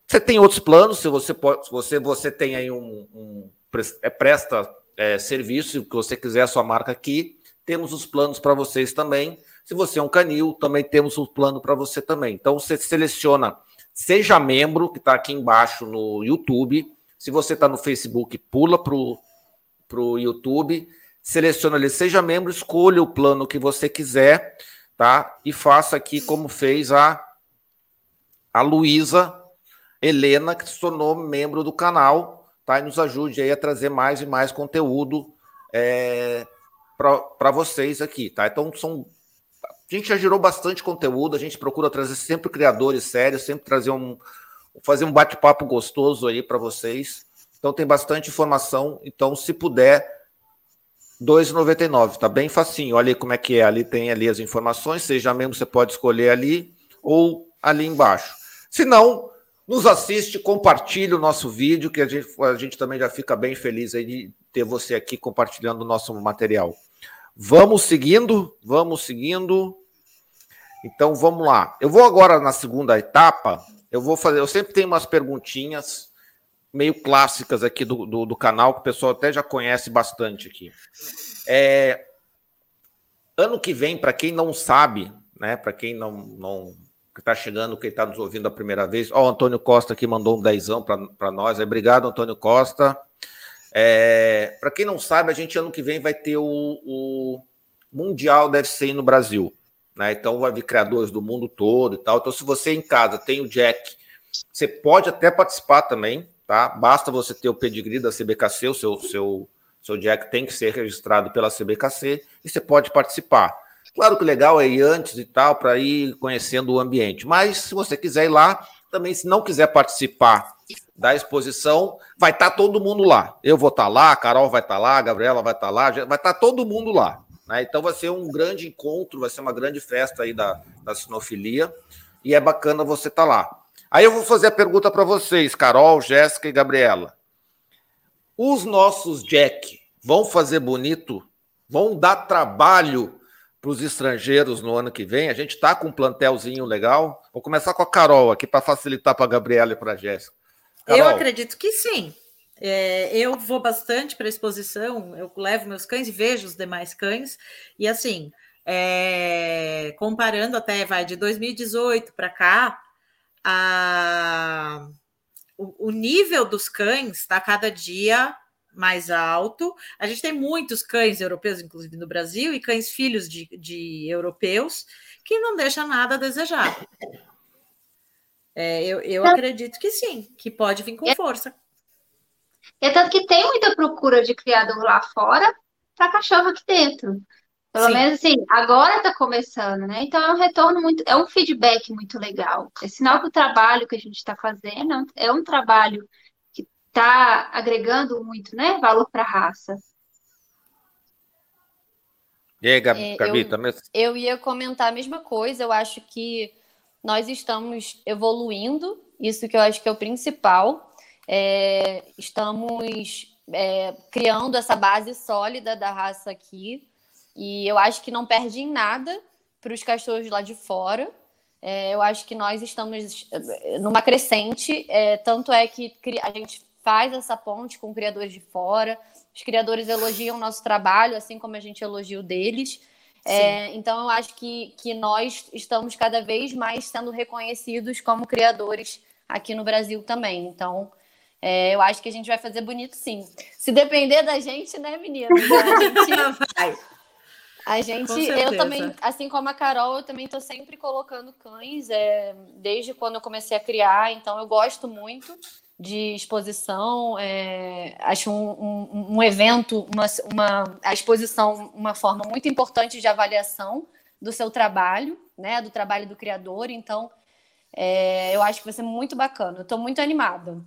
Você tem outros planos, se você pode, se você, você tem aí um, um é, presta é, serviço, que você quiser a sua marca aqui, temos os planos para vocês também. Se você é um canil, também temos um plano para você também. Então você seleciona, seja membro, que está aqui embaixo no YouTube. Se você está no Facebook, pula para o YouTube, seleciona ali, seja membro, escolha o plano que você quiser, tá? E faça aqui como fez a, a Luísa Helena, que se tornou membro do canal, tá? E nos ajude aí a trazer mais e mais conteúdo é, para vocês aqui, tá? Então, são. A gente já gerou bastante conteúdo, a gente procura trazer sempre criadores sérios, sempre trazer um. fazer um bate-papo gostoso aí para vocês. Então, tem bastante informação. Então, se puder. 2,99, tá bem facinho. Olha aí como é que é. Ali tem ali as informações, seja membro, você pode escolher ali ou ali embaixo. Se não, nos assiste, compartilhe o nosso vídeo, que a gente, a gente também já fica bem feliz aí de ter você aqui compartilhando o nosso material. Vamos seguindo, vamos seguindo. Então vamos lá. Eu vou agora na segunda etapa. Eu vou fazer. Eu sempre tenho umas perguntinhas meio clássicas aqui do, do, do canal, que o pessoal até já conhece bastante aqui. É, ano que vem, para quem não sabe, né? Para quem não, não está chegando, quem está nos ouvindo a primeira vez, ó, o Antônio Costa aqui mandou um dezão para nós. Obrigado, Antônio Costa. É, Para quem não sabe, a gente ano que vem vai ter o, o Mundial deve ser no Brasil. Né? Então vai vir criadores do mundo todo e tal. Então, se você em casa tem o Jack, você pode até participar também, tá? Basta você ter o pedigree da CBKC, o seu, seu, seu Jack tem que ser registrado pela CBKC e você pode participar. Claro que legal é ir antes e tal, para ir conhecendo o ambiente. Mas se você quiser ir lá, também se não quiser participar da exposição, vai estar tá todo mundo lá. Eu vou estar tá lá, a Carol vai estar tá lá, a Gabriela vai estar lá, vai estar todo mundo lá. Né? Então vai ser um grande encontro, vai ser uma grande festa aí da, da sinofilia, e é bacana você estar lá. Aí eu vou fazer a pergunta para vocês, Carol, Jéssica e Gabriela. Os nossos Jack vão fazer bonito? Vão dar trabalho para os estrangeiros no ano que vem? A gente está com um plantelzinho legal. Vou começar com a Carol aqui para facilitar para a Gabriela e para a Jéssica. Eu acredito que sim. É, eu vou bastante para a exposição, eu levo meus cães e vejo os demais cães, e assim, é, comparando até vai de 2018 para cá, a, o, o, nível dos cães está cada dia mais alto. A gente tem muitos cães europeus, inclusive no Brasil, e cães filhos de, de europeus, que não deixa nada a desejar. É, eu, eu acredito que sim, que pode vir com é, força. É tanto que tem muita procura de criador lá fora para cachorro aqui dentro. Pelo sim. menos assim, agora está começando, né? Então é um retorno muito, é um feedback muito legal. É sinal que o trabalho que a gente está fazendo é um trabalho que está agregando muito, né? Valor para a raça. E aí, Gabi, é, Gabi eu, também? Eu ia comentar a mesma coisa. Eu acho que nós estamos evoluindo, isso que eu acho que é o principal. É, estamos é, criando essa base sólida da raça aqui, e eu acho que não perde em nada para os cachorros lá de fora. É, eu acho que nós estamos é, numa crescente, é, tanto é que a gente faz essa ponte com criadores de fora, os criadores elogiam o nosso trabalho, assim como a gente elogia o deles. É, então, eu acho que, que nós estamos cada vez mais sendo reconhecidos como criadores aqui no Brasil também. Então, é, eu acho que a gente vai fazer bonito sim. Se depender da gente, né, menina? [LAUGHS] A gente, vai. A gente, eu também, assim como a Carol, eu também estou sempre colocando cães, é, desde quando eu comecei a criar, então eu gosto muito de exposição. É, acho um, um, um, evento, uma, uma, a exposição, uma forma muito importante de avaliação do seu trabalho, né, do trabalho do criador. Então, é, eu acho que vai ser muito bacana. Estou muito animada.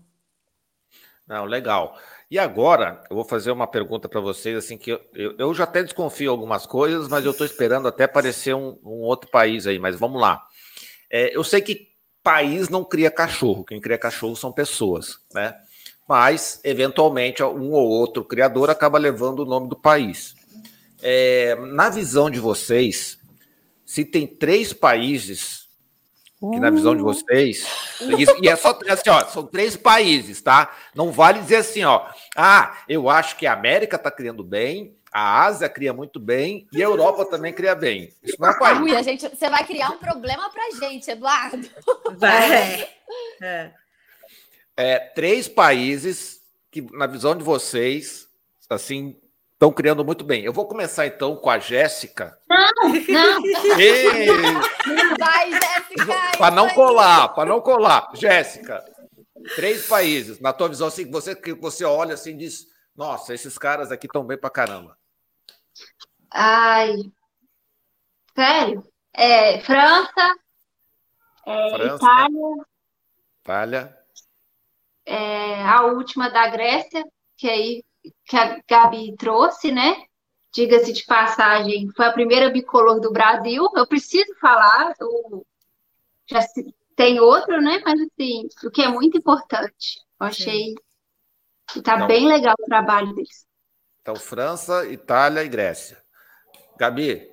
Não, legal. E agora, eu vou fazer uma pergunta para vocês, assim, que eu, eu, já até desconfio algumas coisas, mas eu estou esperando até aparecer um, um, outro país aí, mas vamos lá. É, eu sei que país não cria cachorro, quem cria cachorro são pessoas, né? Mas, eventualmente, um ou outro criador acaba levando o nome do país. É, na visão de vocês, se tem três países que na visão de vocês, e é só assim, ó, são três países, tá? Não vale dizer assim, ó, ah, eu acho que a América está criando bem, a Ásia cria muito bem e a Europa também cria bem. Isso não é país. Ui, a gente, você vai criar um problema para gente, Eduardo. Vai. É. é. três países que, na visão de vocês, assim, estão criando muito bem. Eu vou começar então com a Jéssica. Não, não. [LAUGHS] Vai, Jéssica. Para não colar, para não colar. Jéssica, três países. Na tua visão, assim, você que você olha assim e diz: Nossa, esses caras aqui estão bem para caramba. Ai, sério? É, França, é, França, Itália. Itália. É, a última da Grécia, que aí que a Gabi trouxe, né? Diga-se de passagem, foi a primeira bicolor do Brasil. Eu preciso falar, eu já tem outro, né? Mas assim, o que é muito importante. Eu achei que tá então, bem legal o trabalho deles. Então, França, Itália e Grécia. Gabi.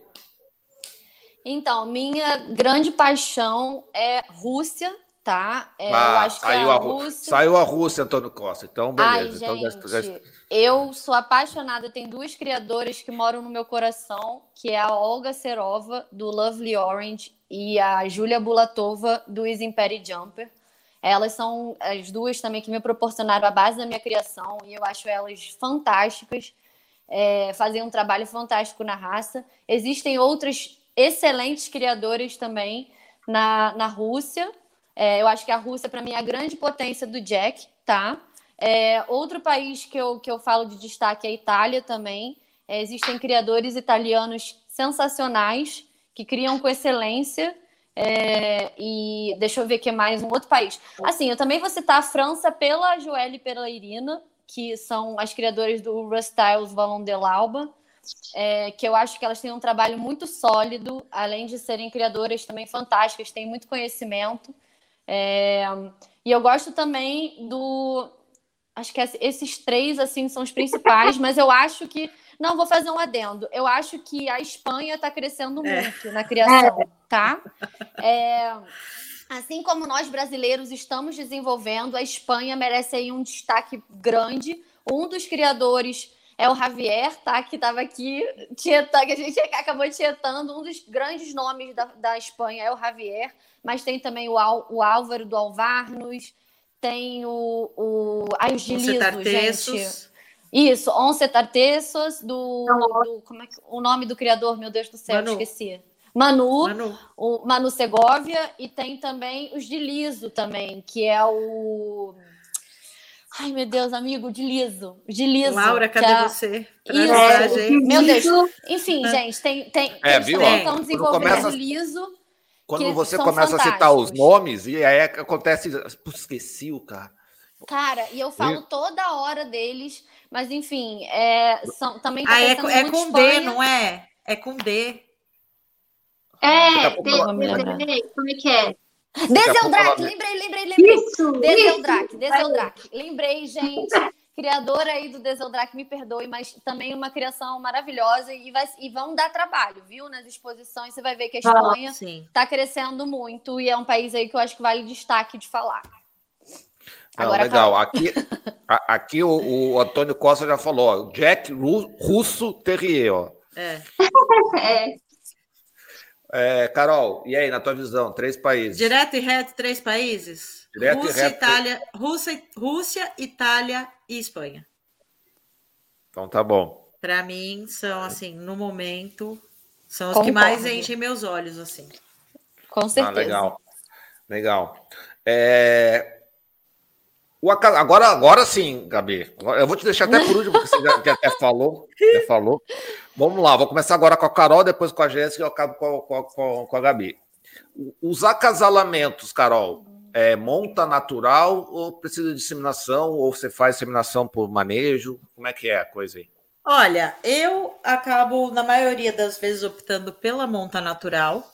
Então, minha grande paixão é Rússia, tá? É, ah, eu acho que saiu, a Rússia... saiu a Rússia, Antônio Costa. Então, beleza. Ai, então, gente, já... Eu sou apaixonada. Tem duas criadoras que moram no meu coração, que é a Olga Serova, do Lovely Orange, e a Julia Bulatova, do Easy Imperi Jumper. Elas são as duas também que me proporcionaram a base da minha criação e eu acho elas fantásticas, é, fazem um trabalho fantástico na raça. Existem outras excelentes criadoras também na, na Rússia. É, eu acho que a Rússia, para mim, é a grande potência do Jack, tá? É, outro país que eu, que eu falo de destaque é a Itália também. É, existem criadores italianos sensacionais que criam com excelência. É, e deixa eu ver que mais um outro país. Assim, eu também vou citar a França pela Joelle e pela Irina, que são as criadoras do Valon de l'Alba, é, que eu acho que elas têm um trabalho muito sólido, além de serem criadoras também fantásticas, têm muito conhecimento. É, e eu gosto também do. Acho que esses três assim são os principais, mas eu acho que não, vou fazer um adendo. Eu acho que a Espanha está crescendo é. muito na criação, é. tá? É, assim como nós brasileiros estamos desenvolvendo, a Espanha merece aí um destaque grande. Um dos criadores é o Javier, tá? Que estava aqui, tietando, que a gente [LAUGHS] acabou tietando. Um dos grandes nomes da, da Espanha é o Javier, mas tem também o, o Álvaro do Alvarnos, tem o, o ai, gente. Isso, Once Tartessos, do, do, como é que, o nome do criador, meu Deus do céu, Manu. esqueci. Manu, Manu, o Manu Segovia, e tem também os de Liso também, que é o. Ai, meu Deus, amigo, de Liso. De Liso. Laura, cadê é... você? Isso, meu Deus. Enfim, é. gente, tem, tem, é, viu? estão desenvolvendo começa... Liso. Quando você começa a citar os nomes, e aí acontece. Esqueci o cara. Cara, e eu falo toda hora deles. Mas, enfim, é, são, também tá ah, é, é com D, não é? É com D. É, D, como é que é? Deseldrak, lembrei, lembrei, lembrei. Isso, Deseldrak, Deseldrak. Lembrei, gente. Criadora aí do Deseldrak, me perdoe, mas também uma criação maravilhosa e, vai, e vão dar trabalho, viu? Nas exposições, você vai ver que a Espanha está ah, crescendo muito e é um país aí que eu acho que vale destaque de falar. Não, Agora legal. Aqui, aqui o, o, Antônio Costa já falou, ó, Jack Russo Terrier, ó. É. [LAUGHS] é. É. Carol, e aí, na tua visão, três países? Direto e reto, três países? Direto Rússia, e reto. Itália, Rússia, Rússia, Itália e Espanha. Então tá bom. Para mim, são assim, no momento, são os Concordo. que mais enchem meus olhos, assim. Com certeza. Ah, legal. Legal. É, o, agora, agora sim, Gabi. Eu vou te deixar até por último, porque você já, já até falou. Já falou. Vamos lá, vou começar agora com a Carol, depois com a Jéssica e eu acabo com, com, com, a Gabi. Os acasalamentos, Carol, é monta natural ou precisa de disseminação? Ou você faz disseminação por manejo? Como é que é a coisa aí? Olha, eu acabo, na maioria das vezes, optando pela monta natural,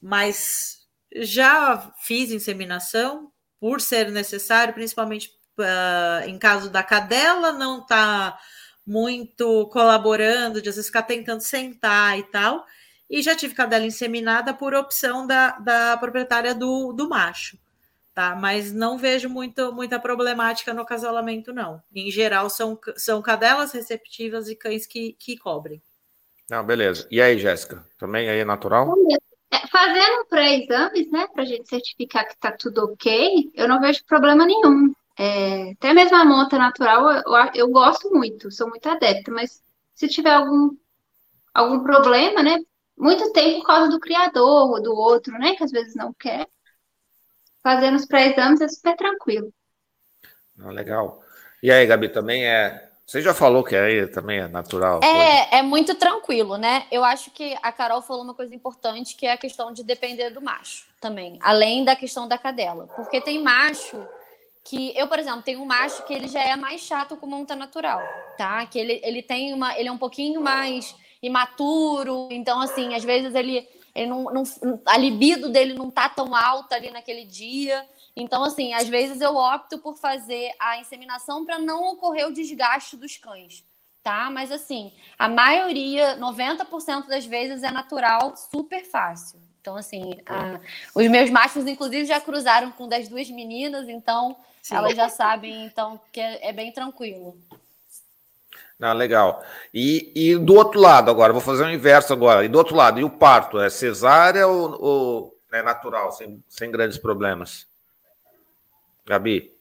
mas já fiz inseminação, por ser necessário, principalmente uh, em caso da cadela não tá muito colaborando, de às vezes ficar tentando sentar e tal. E já tive cadela inseminada por opção da, da proprietária do, do macho, tá? Mas não vejo muito, muita problemática no acasalamento, não. Em geral, são, são cadelas receptivas e cães que, que cobrem. Não, beleza. E aí, Jéssica? Também aí é natural? É, fazendo pré-exames, né, para a gente certificar que está tudo ok, eu não vejo problema nenhum. É, até mesmo a monta natural, eu, eu, gosto muito, sou muito adepta, mas se tiver algum, algum problema, né, muito tempo por causa do criador ou do outro, né, que às vezes não quer, fazendo os pré-exames é super tranquilo. Ah, legal. E aí, Gabi, também é você já falou que aí também é natural. É, é muito tranquilo, né? Eu acho que a Carol falou uma coisa importante, que é a questão de depender do macho também, além da questão da cadela. Porque tem macho que eu, por exemplo, tenho um macho que ele já é mais chato com monta natural, tá? Que ele, ele tem uma, ele é um pouquinho mais imaturo, então assim, às vezes ele ele não, não, a libido dele não tá tão alta ali naquele dia. Então, assim, às vezes eu opto por fazer a inseminação para não ocorrer o desgaste dos cães, tá? Mas, assim, a maioria, 90% das vezes é natural, super fácil. Então, assim, a, os meus machos, inclusive, já cruzaram com das duas meninas, então Sim. elas já sabem, então, que é, é bem tranquilo. Ah, legal. E, e, do outro lado, agora, vou fazer o inverso agora. E do outro lado, e o parto? É cesárea ou, ou é natural, sem, sem grandes problemas? Gabi?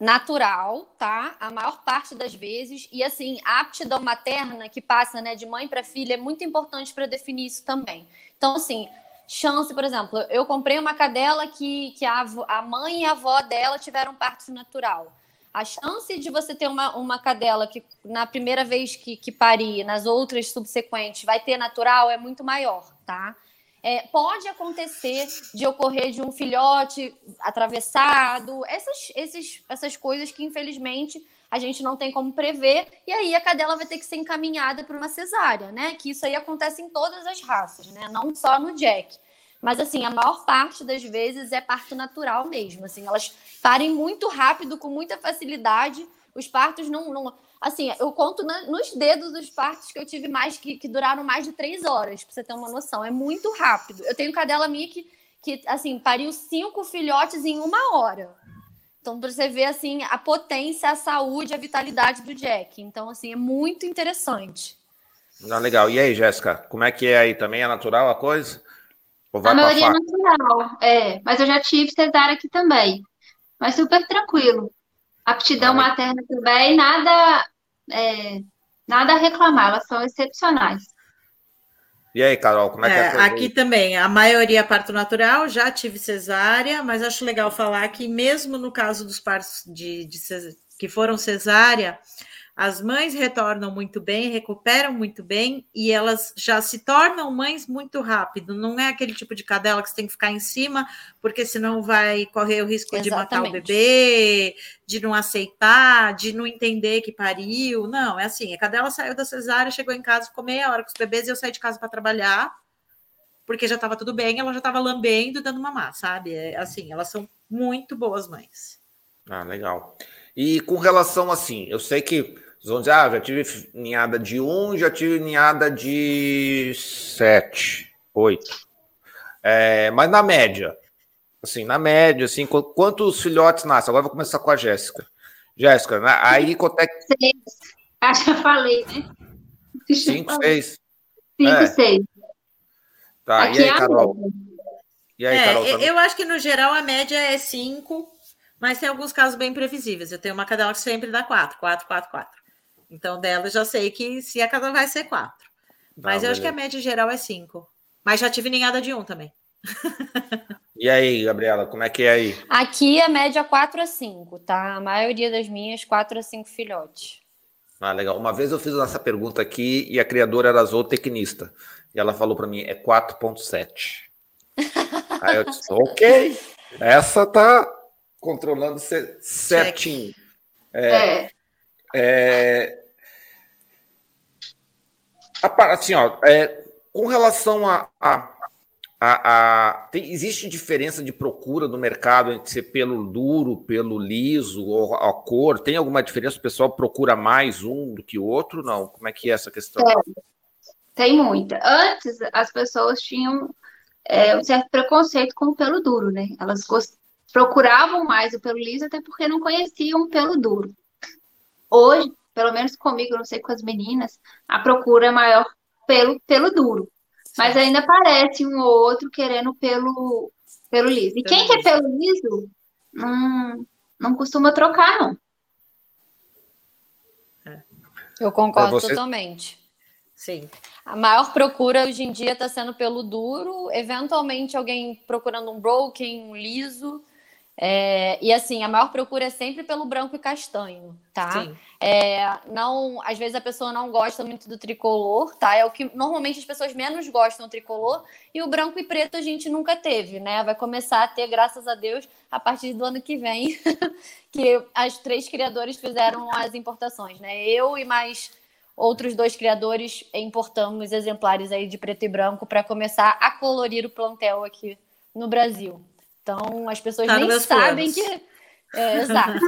Natural, tá? A maior parte das vezes. E assim, a aptidão materna que passa né, de mãe para filha é muito importante para definir isso também. Então, assim, chance, por exemplo, eu comprei uma cadela que, que a, a mãe e a avó dela tiveram parto natural. A chance de você ter uma, uma cadela que na primeira vez que, que parir, nas outras subsequentes, vai ter natural é muito maior, tá? É, pode acontecer de ocorrer de um filhote atravessado, essas, esses, essas coisas que infelizmente a gente não tem como prever, e aí a cadela vai ter que ser encaminhada para uma cesárea, né? Que isso aí acontece em todas as raças, né? Não só no Jack. Mas assim, a maior parte das vezes é parto natural mesmo. Assim, elas parem muito rápido, com muita facilidade. Os partos não. não assim, eu conto na, nos dedos os partos que eu tive mais, que, que duraram mais de três horas, para você ter uma noção. É muito rápido. Eu tenho cadela minha que, que assim, pariu cinco filhotes em uma hora. Então, para você ver assim a potência, a saúde, a vitalidade do Jack. Então, assim, é muito interessante. Não, legal. E aí, Jéssica, como é que é aí? Também é natural a coisa? a maioria é natural, é. Mas eu já tive cesárea aqui também. Mas super tranquilo. Aptidão ah, materna também, nada, é, nada a reclamar, elas são excepcionais. E aí, Carol, como é, é que é? Aqui também, a maioria é parto natural, já tive cesárea, mas acho legal falar que mesmo no caso dos partos de, de que foram cesárea, as mães retornam muito bem, recuperam muito bem e elas já se tornam mães muito rápido. Não é aquele tipo de cadela que você tem que ficar em cima, porque senão vai correr o risco Exatamente. de matar o bebê, de não aceitar, de não entender que pariu. Não, é assim: a cadela saiu da cesárea, chegou em casa, ficou meia hora com os bebês e eu saí de casa para trabalhar, porque já estava tudo bem, ela já estava lambendo, dando mamar, sabe? É, assim, elas são muito boas mães. Ah, legal. E com relação assim, eu sei que vocês vão dizer, ah, já tive ninhada de um, já tive ninhada de sete, oito. É, mas na média, assim, na média, assim, quantos filhotes nascem? Agora vou começar com a Jéssica. Jéssica, né? aí quanto é que... Seis. Acho que eu falei, né? Cinco, seis. Cinco, é. seis. Tá, Aqui e aí, é Carol? E aí, é, Carol? Eu acho que no geral a média é cinco, mas tem alguns casos bem previsíveis. Eu tenho uma cadela que sempre dá quatro, quatro, quatro, quatro. Então, dela já sei que se a casa vai ser quatro. Mas eu acho que a média geral é cinco. Mas já tive ninhada de um também. E aí, Gabriela, como é que é aí? Aqui a média é 4 a 5, tá? A maioria das minhas, 4 a 5 filhotes. Ah, legal. Uma vez eu fiz essa pergunta aqui e a criadora era zootecnista. E ela falou para mim, é 4.7. aí eu disse, [LAUGHS] ok, essa tá controlando certinho. É, é. É... Assim, ó, é, com relação a, a, a, a tem, existe diferença de procura no mercado entre ser pelo duro, pelo liso, ou a cor? Tem alguma diferença? O pessoal procura mais um do que o outro? Não? Como é que é essa questão? É, tem muita. Antes, as pessoas tinham é, um certo preconceito com o pelo duro, né? Elas procuravam mais o pelo liso, até porque não conheciam o pelo duro. Hoje, pelo menos comigo, não sei com as meninas, a procura é maior pelo, pelo duro. Mas ainda aparece um ou outro querendo pelo, pelo liso. E quem quer pelo liso, não, não costuma trocar, não. É. Eu concordo você... totalmente. Sim. A maior procura hoje em dia está sendo pelo duro, eventualmente alguém procurando um broken, um liso, é, e assim, a maior procura é sempre pelo branco e castanho, tá? É, não, às vezes a pessoa não gosta muito do tricolor, tá? É o que normalmente as pessoas menos gostam do tricolor, e o branco e preto a gente nunca teve, né? Vai começar a ter, graças a Deus, a partir do ano que vem, [LAUGHS] que as três criadores fizeram as importações, né? Eu e mais outros dois criadores importamos exemplares aí de preto e branco para começar a colorir o plantel aqui no Brasil. Então as pessoas tá nem sabem planos. que. É, exato. [LAUGHS]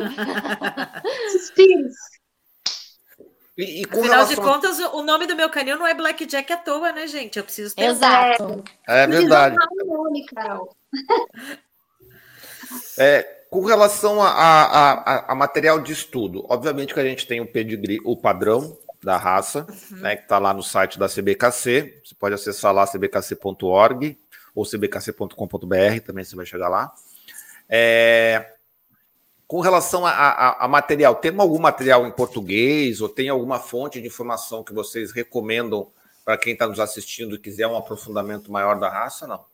E, e Afinal relação... de contas, o nome do meu canil não é Blackjack à toa, né, gente? Eu preciso ter. Exato. É verdade. [LAUGHS] É, com relação a, a, a, a, material de estudo, obviamente que a gente tem o pedigree, o padrão da raça, uhum. né, que está lá no site da CBKC. Você pode acessar lá cbkc.org ou cbkc.com.br, também você vai chegar lá. É, com relação a, a, a, material, tem algum material em português ou tem alguma fonte de informação que vocês recomendam para quem está nos assistindo e quiser um aprofundamento maior da raça? Não.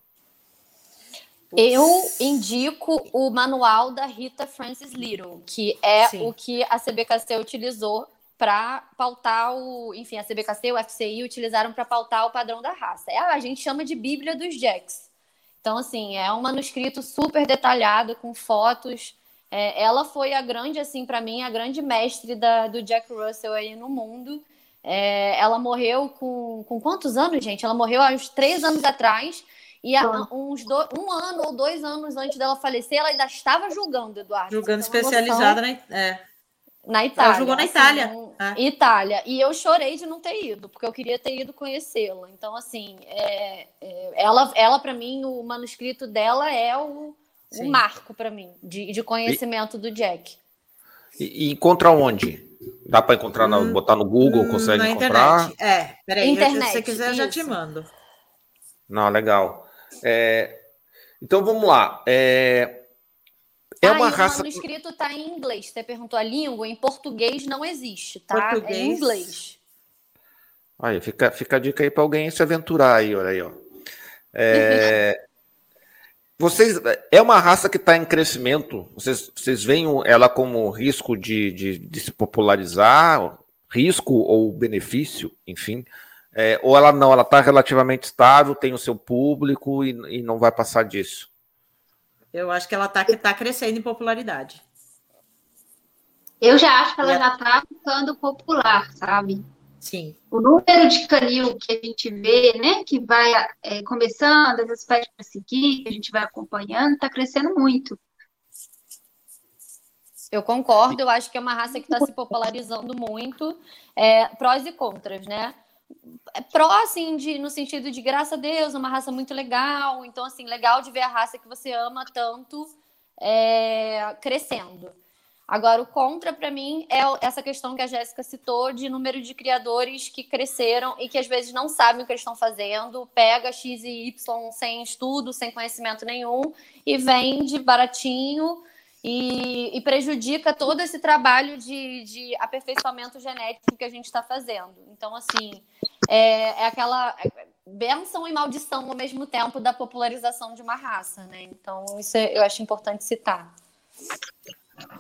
Eu indico o manual da Rita Francis Little, que é Sim. o que a CBKC utilizou para pautar o. Enfim, a CBKC e o FCI utilizaram para pautar o padrão da raça. É, a gente chama de Bíblia dos Jacks. Então, assim, é um manuscrito super detalhado, com fotos é, ela foi a grande, assim, para mim, a grande mestre da, do Jack Russell aí no mundo. É, ela morreu com, com quantos anos, gente? Ela morreu há uns três anos atrás. E há uns do, um ano ou dois anos antes dela falecer, ela ainda estava julgando, Eduardo. Julgando especializada na, é. Na Itália. Ela julgou na assim, Itália. É. Itália. E eu chorei de não ter ido, porque eu queria ter ido conhecê-la. Então, assim, é, é ela, ela para mim, o manuscrito dela é o, um marco para mim de, de conhecimento e, do Jack. E, e encontra onde? Dá para encontrar, hum, botar no Google, hum, consegue na encontrar? Internet. É, peraí, internet, se você quiser, eu já te mando. Não, legal. É, então vamos lá. É, é ah, uma raça. O manuscrito está em inglês. Você perguntou a língua, em português não existe, tá? Português. É em inglês. Aí, fica, fica a dica aí para alguém se aventurar aí, olha aí, ó. É, [LAUGHS] Vocês é uma raça que está em crescimento. Vocês, vocês veem ela como risco de, de, de se popularizar, risco ou benefício, enfim. É, ou ela não, ela está relativamente estável, tem o seu público e, e, não vai passar disso. Eu acho que ela está tá crescendo em popularidade. Eu já acho que ela já está ficando popular, sabe? Sim. O número de canil que a gente vê, né, que vai é, começando, as espécies para seguir, que a gente vai acompanhando, está crescendo muito. Eu concordo, eu acho que é uma raça que está se popularizando muito. É, prós e contras, né? É pró, assim, de, no sentido de, graças a Deus, uma raça muito legal. Então, assim, legal de ver a raça que você ama tanto é, crescendo. Agora, o contra, para mim, é essa questão que a Jéssica citou de número de criadores que cresceram e que às vezes não sabem o que eles estão fazendo, pega X e Y sem estudo, sem conhecimento nenhum e vende baratinho e, e prejudica todo esse trabalho de, de, aperfeiçoamento genético que a gente está fazendo. Então, assim, é, é aquela benção e maldição ao mesmo tempo da popularização de uma raça, né? Então, isso é, eu acho importante citar.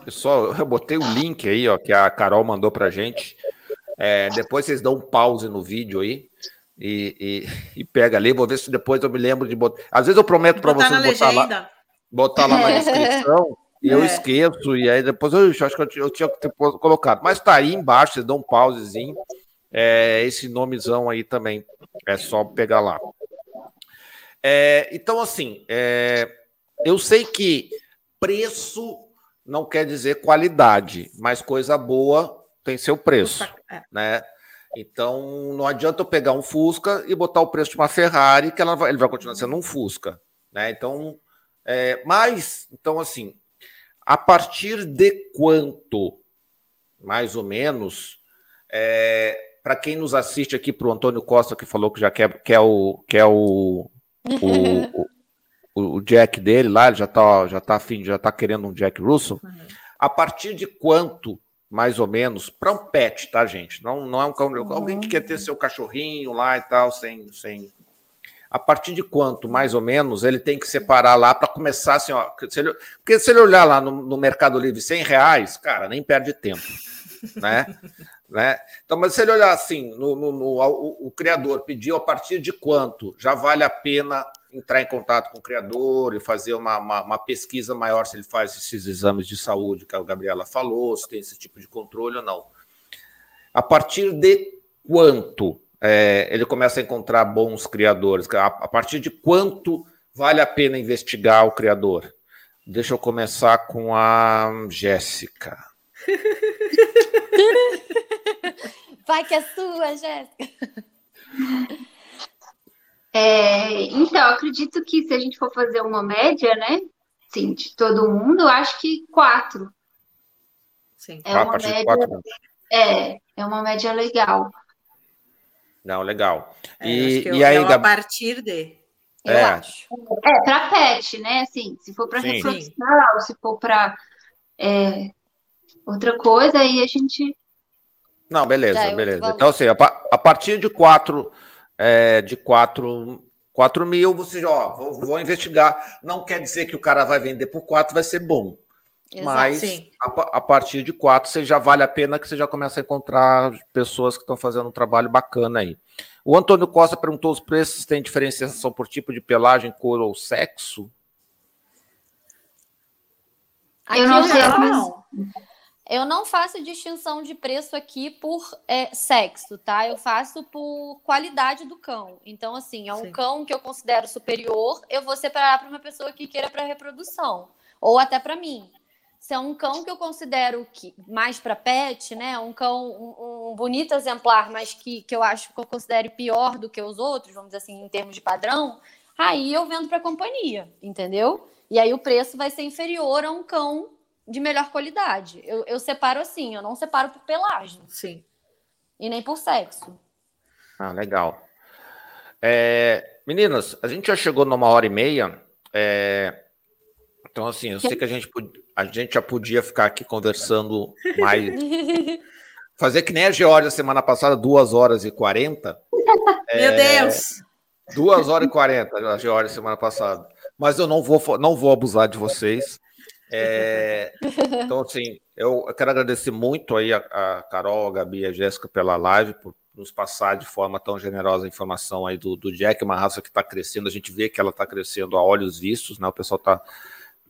Pessoal, eu botei o link aí, ó, que a Carol mandou pra gente. É, depois vocês dão um pause no vídeo aí e, e, e, pega ali. Vou ver se depois eu me lembro de botar. Às vezes eu prometo para vocês botar lá, botar lá na descrição [LAUGHS] e eu é. esqueço. E aí depois eu, eu acho que eu, eu, tinha que ter colocado. Mas tá aí embaixo, vocês dão um pausezinho. É, esse nomezão aí também. É só pegar lá. É, então, assim, é, eu sei que preço não quer dizer qualidade, mas coisa boa tem seu preço, é. né? Então não adianta eu pegar um Fusca e botar o preço de uma Ferrari, que ela vai, ele vai continuar sendo um Fusca, né? Então, é, mas então assim, a partir de quanto, mais ou menos, é, para quem nos assiste aqui, para o Antônio Costa que falou que já quer, quer o quer o, [LAUGHS] o, o, Jack dele lá, ele já tá, já tá afim, já tá querendo um Jack Russell. A partir de quanto, mais ou menos, para um pet, tá, gente? Não, não é um cão, alguém que quer ter seu cachorrinho lá e tal, sem, sem. A partir de quanto, mais ou menos, ele tem que separar lá para começar assim, ó. Se ele, porque se ele olhar lá no, no Mercado Livre 100 reais, cara, nem perde tempo, né? [LAUGHS] né? Então, mas se ele olhar assim, no, no, no o, o, criador pediu a partir de quanto já vale a pena entrar em contato com o criador e fazer uma, uma, uma, pesquisa maior se ele faz esses exames de saúde que a Gabriela falou, se tem esse tipo de controle ou não. A partir de quanto é, ele começa a encontrar bons criadores? A, a partir de quanto vale a pena investigar o criador? Deixa eu começar com a Jéssica. [LAUGHS] Vai que é sua, Jéssica. É, então, acredito que se a gente for fazer uma média, né? Sim, de todo mundo, acho que quatro. Sim. É ah, uma média. Quatro. É, é uma média legal. Não, legal. É, e, e aí, a partir de. Eu é. acho. É, para pet, né? Assim, se for para reprodução, se for para é, outra coisa, aí a gente. Não, beleza, é beleza. Então, assim, a, a partir de quatro, é, de quatro, quatro mil, você já, ó, vou, vou, investigar. Não quer dizer que o cara vai vender por quatro, vai ser bom. Exato, Mas a, a, partir de quatro, você já vale a pena que você já começa a encontrar pessoas que estão fazendo um trabalho bacana aí. O Antônio Costa perguntou os preços têm diferenciação por tipo de pelagem, cor ou sexo? Eu não sei. Não. Eu não faço distinção de preço aqui por é, sexo, tá? Eu faço por qualidade do cão. Então, assim, é um Sim. cão que eu considero superior, eu vou separar para uma pessoa que queira para reprodução, ou até para mim se é um cão que eu considero que mais para pet, né? Um cão, um, um, bonito exemplar, mas que, que eu acho que eu considero pior do que os outros, vamos dizer assim, em termos de padrão, aí eu vendo para companhia, entendeu? E aí o preço vai ser inferior a um cão de melhor qualidade. Eu, eu separo assim, eu não separo por pelagem. Sim. E nem por sexo. Ah, legal. É, meninas, a gente já chegou numa hora e meia. É, então, assim, eu sei que a gente, a gente já podia ficar aqui conversando mais. Fazer que nem a Georgia semana passada, duas horas e quarenta. [LAUGHS] Meu é, Deus! Duas horas e quarenta, a Georgia semana passada. Mas eu não vou, não vou abusar de vocês. É, então, assim, eu, eu, quero agradecer muito aí a, a Carol, a Gabi e a Jéssica pela live, por nos passar de forma tão generosa a informação aí do, do Jack, uma raça que está crescendo. A gente vê que ela está crescendo a olhos vistos, né? O pessoal está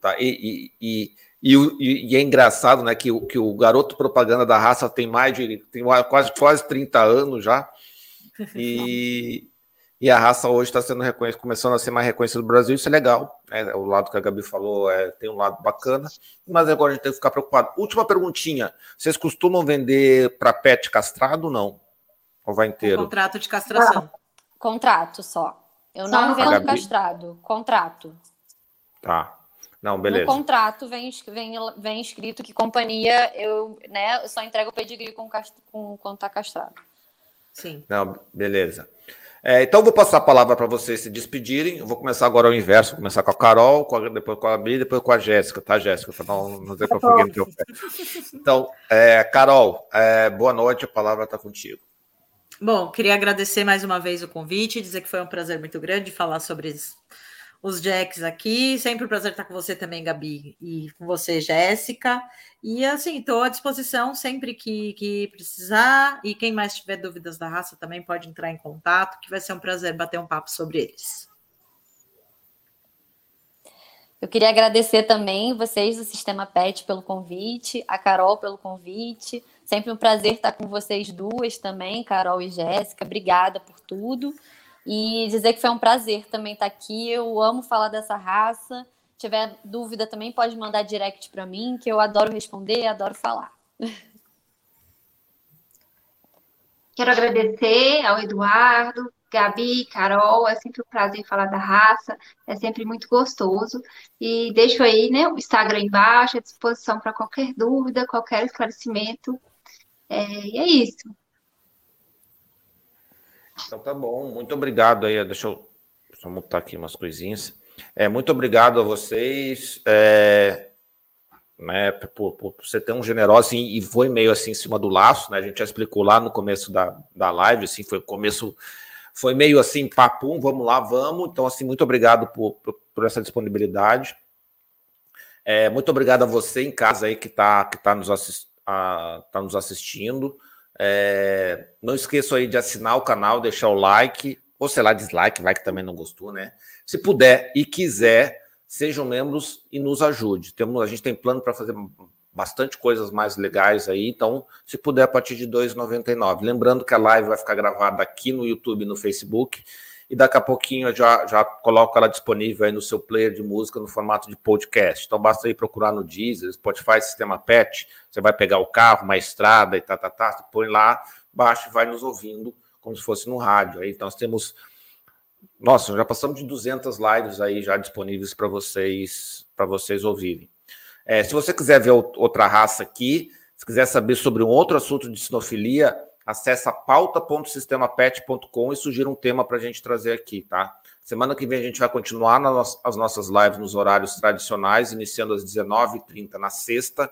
Tá? E, e, e, e, é engraçado né, que, o, que o garoto propaganda da raça tem mais de tem quase, quase 30 anos já. E, e a raça hoje está sendo reconhecida, começando a ser mais reconhecida no Brasil, isso é legal. Né? O lado que a Gabi falou é, tem um lado bacana, mas agora a gente tem que ficar preocupado. Última perguntinha: vocês costumam vender para pet castrado ou não? Ou vai inteiro? Um contrato de castração. Ah, contrato só. Eu não vendo castrado, contrato. Tá. Não, beleza. No contrato vem, vem, vem escrito que companhia eu, né, eu só entrego o pedigree com, com, quando tá castrado. Sim. Não, beleza. É, então, vou passar a palavra para vocês se despedirem. Eu vou começar agora ao inverso. Vou começar com a Carol, com a, depois com a Bia, depois com a Jéssica, tá, Jéssica? Para não, não dizer que eu fiquei no teu pé. Então, é, Carol, é, boa noite, a palavra está contigo. Bom, queria agradecer mais uma vez o convite, dizer que foi um prazer muito grande falar sobre os Jacks aqui. Sempre um prazer estar com você também, Gabi, e com você, Jéssica. E assim, estou à disposição sempre que, que precisar. E quem mais tiver dúvidas da raça também pode entrar em contato, que vai ser um prazer bater um papo sobre eles. Eu queria agradecer também vocês do Sistema PET pelo convite, a Carol pelo convite. Sempre um prazer estar com vocês duas também, Carol e Jéssica. Obrigada por tudo. E dizer que foi um prazer também estar aqui. Eu amo falar dessa raça. Se tiver dúvida também pode mandar direct para mim, que eu adoro responder, adoro falar. [LAUGHS] Quero agradecer ao Eduardo, Gabi, Carol, é sempre um prazer falar da raça, é sempre muito gostoso. E deixo aí né, o Instagram embaixo, à disposição para qualquer dúvida, qualquer esclarecimento. É, e é isso. Então tá bom, muito obrigado aí. Deixa eu só mutar aqui umas coisinhas. É, muito obrigado a vocês. É, né, por, por, ser tão generoso assim, e foi meio assim em cima do laço, né? A gente já explicou lá no começo da, da live, assim, foi começo, foi meio assim, papum, vamos lá, vamos. Então, assim, muito obrigado por, por, por essa disponibilidade. É, muito obrigado a você em casa aí que está que tá nos, assist, a, tá nos assistindo. É, não esqueça aí de assinar o canal, deixar o like, ou sei lá, dislike, vai que também não gostou, né? Se puder e quiser, sejam membros e nos ajude. Temos, a gente tem plano para fazer bastante coisas mais legais aí. Então, se puder, a partir de R$ 2,99. Lembrando que a live vai ficar gravada aqui no YouTube e no Facebook. E daqui a pouquinho já, já coloco ela disponível aí no seu player de música no formato de podcast. Então basta aí procurar no Deezer, Spotify, Sistema PET. Você vai pegar o carro, uma estrada e tá, tá, tá. Põe lá, baixa e vai nos ouvindo como se fosse no rádio. Aí, então nós temos nossa, já passamos de 200 lives aí já disponíveis para vocês para vocês ouvirem. É, se você quiser ver outra raça aqui, se quiser saber sobre um outro assunto de sinofilia, acessa pauta.sistemapet.com e sugira um tema para a gente trazer aqui, tá? Semana que vem a gente vai continuar as nossas lives nos horários tradicionais, iniciando às 19h30 na sexta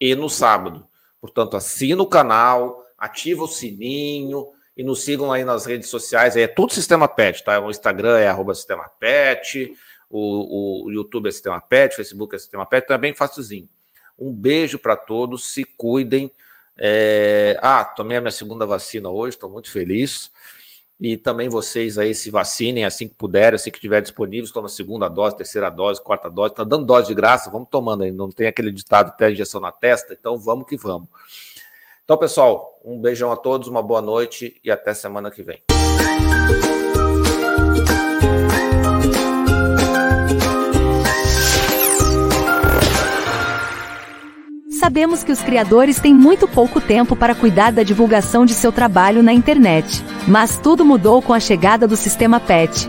e no sábado. Portanto, assina o canal, ativa o sininho, e nos sigam aí nas redes sociais. É tudo Sistema Pet, tá? O Instagram é arroba Sistema Pet, o, o YouTube é Sistema Pet, o Facebook é Sistema Pet, então é bem facilzinho. Um beijo para todos, se cuidem. É... Ah, tomei a minha segunda vacina hoje, estou muito feliz. E também vocês aí se vacinem assim que puderem, assim que tiver disponível, toma segunda dose, terceira dose, quarta dose, tá dando dose de graça, vamos tomando aí, não tem aquele ditado até injeção na testa, então vamos que vamos. Então, pessoal, um beijão a todos, uma boa noite e até semana que vem. Sabemos que os criadores têm muito pouco tempo para cuidar da divulgação de seu trabalho na internet. Mas tudo mudou com a chegada do sistema PET,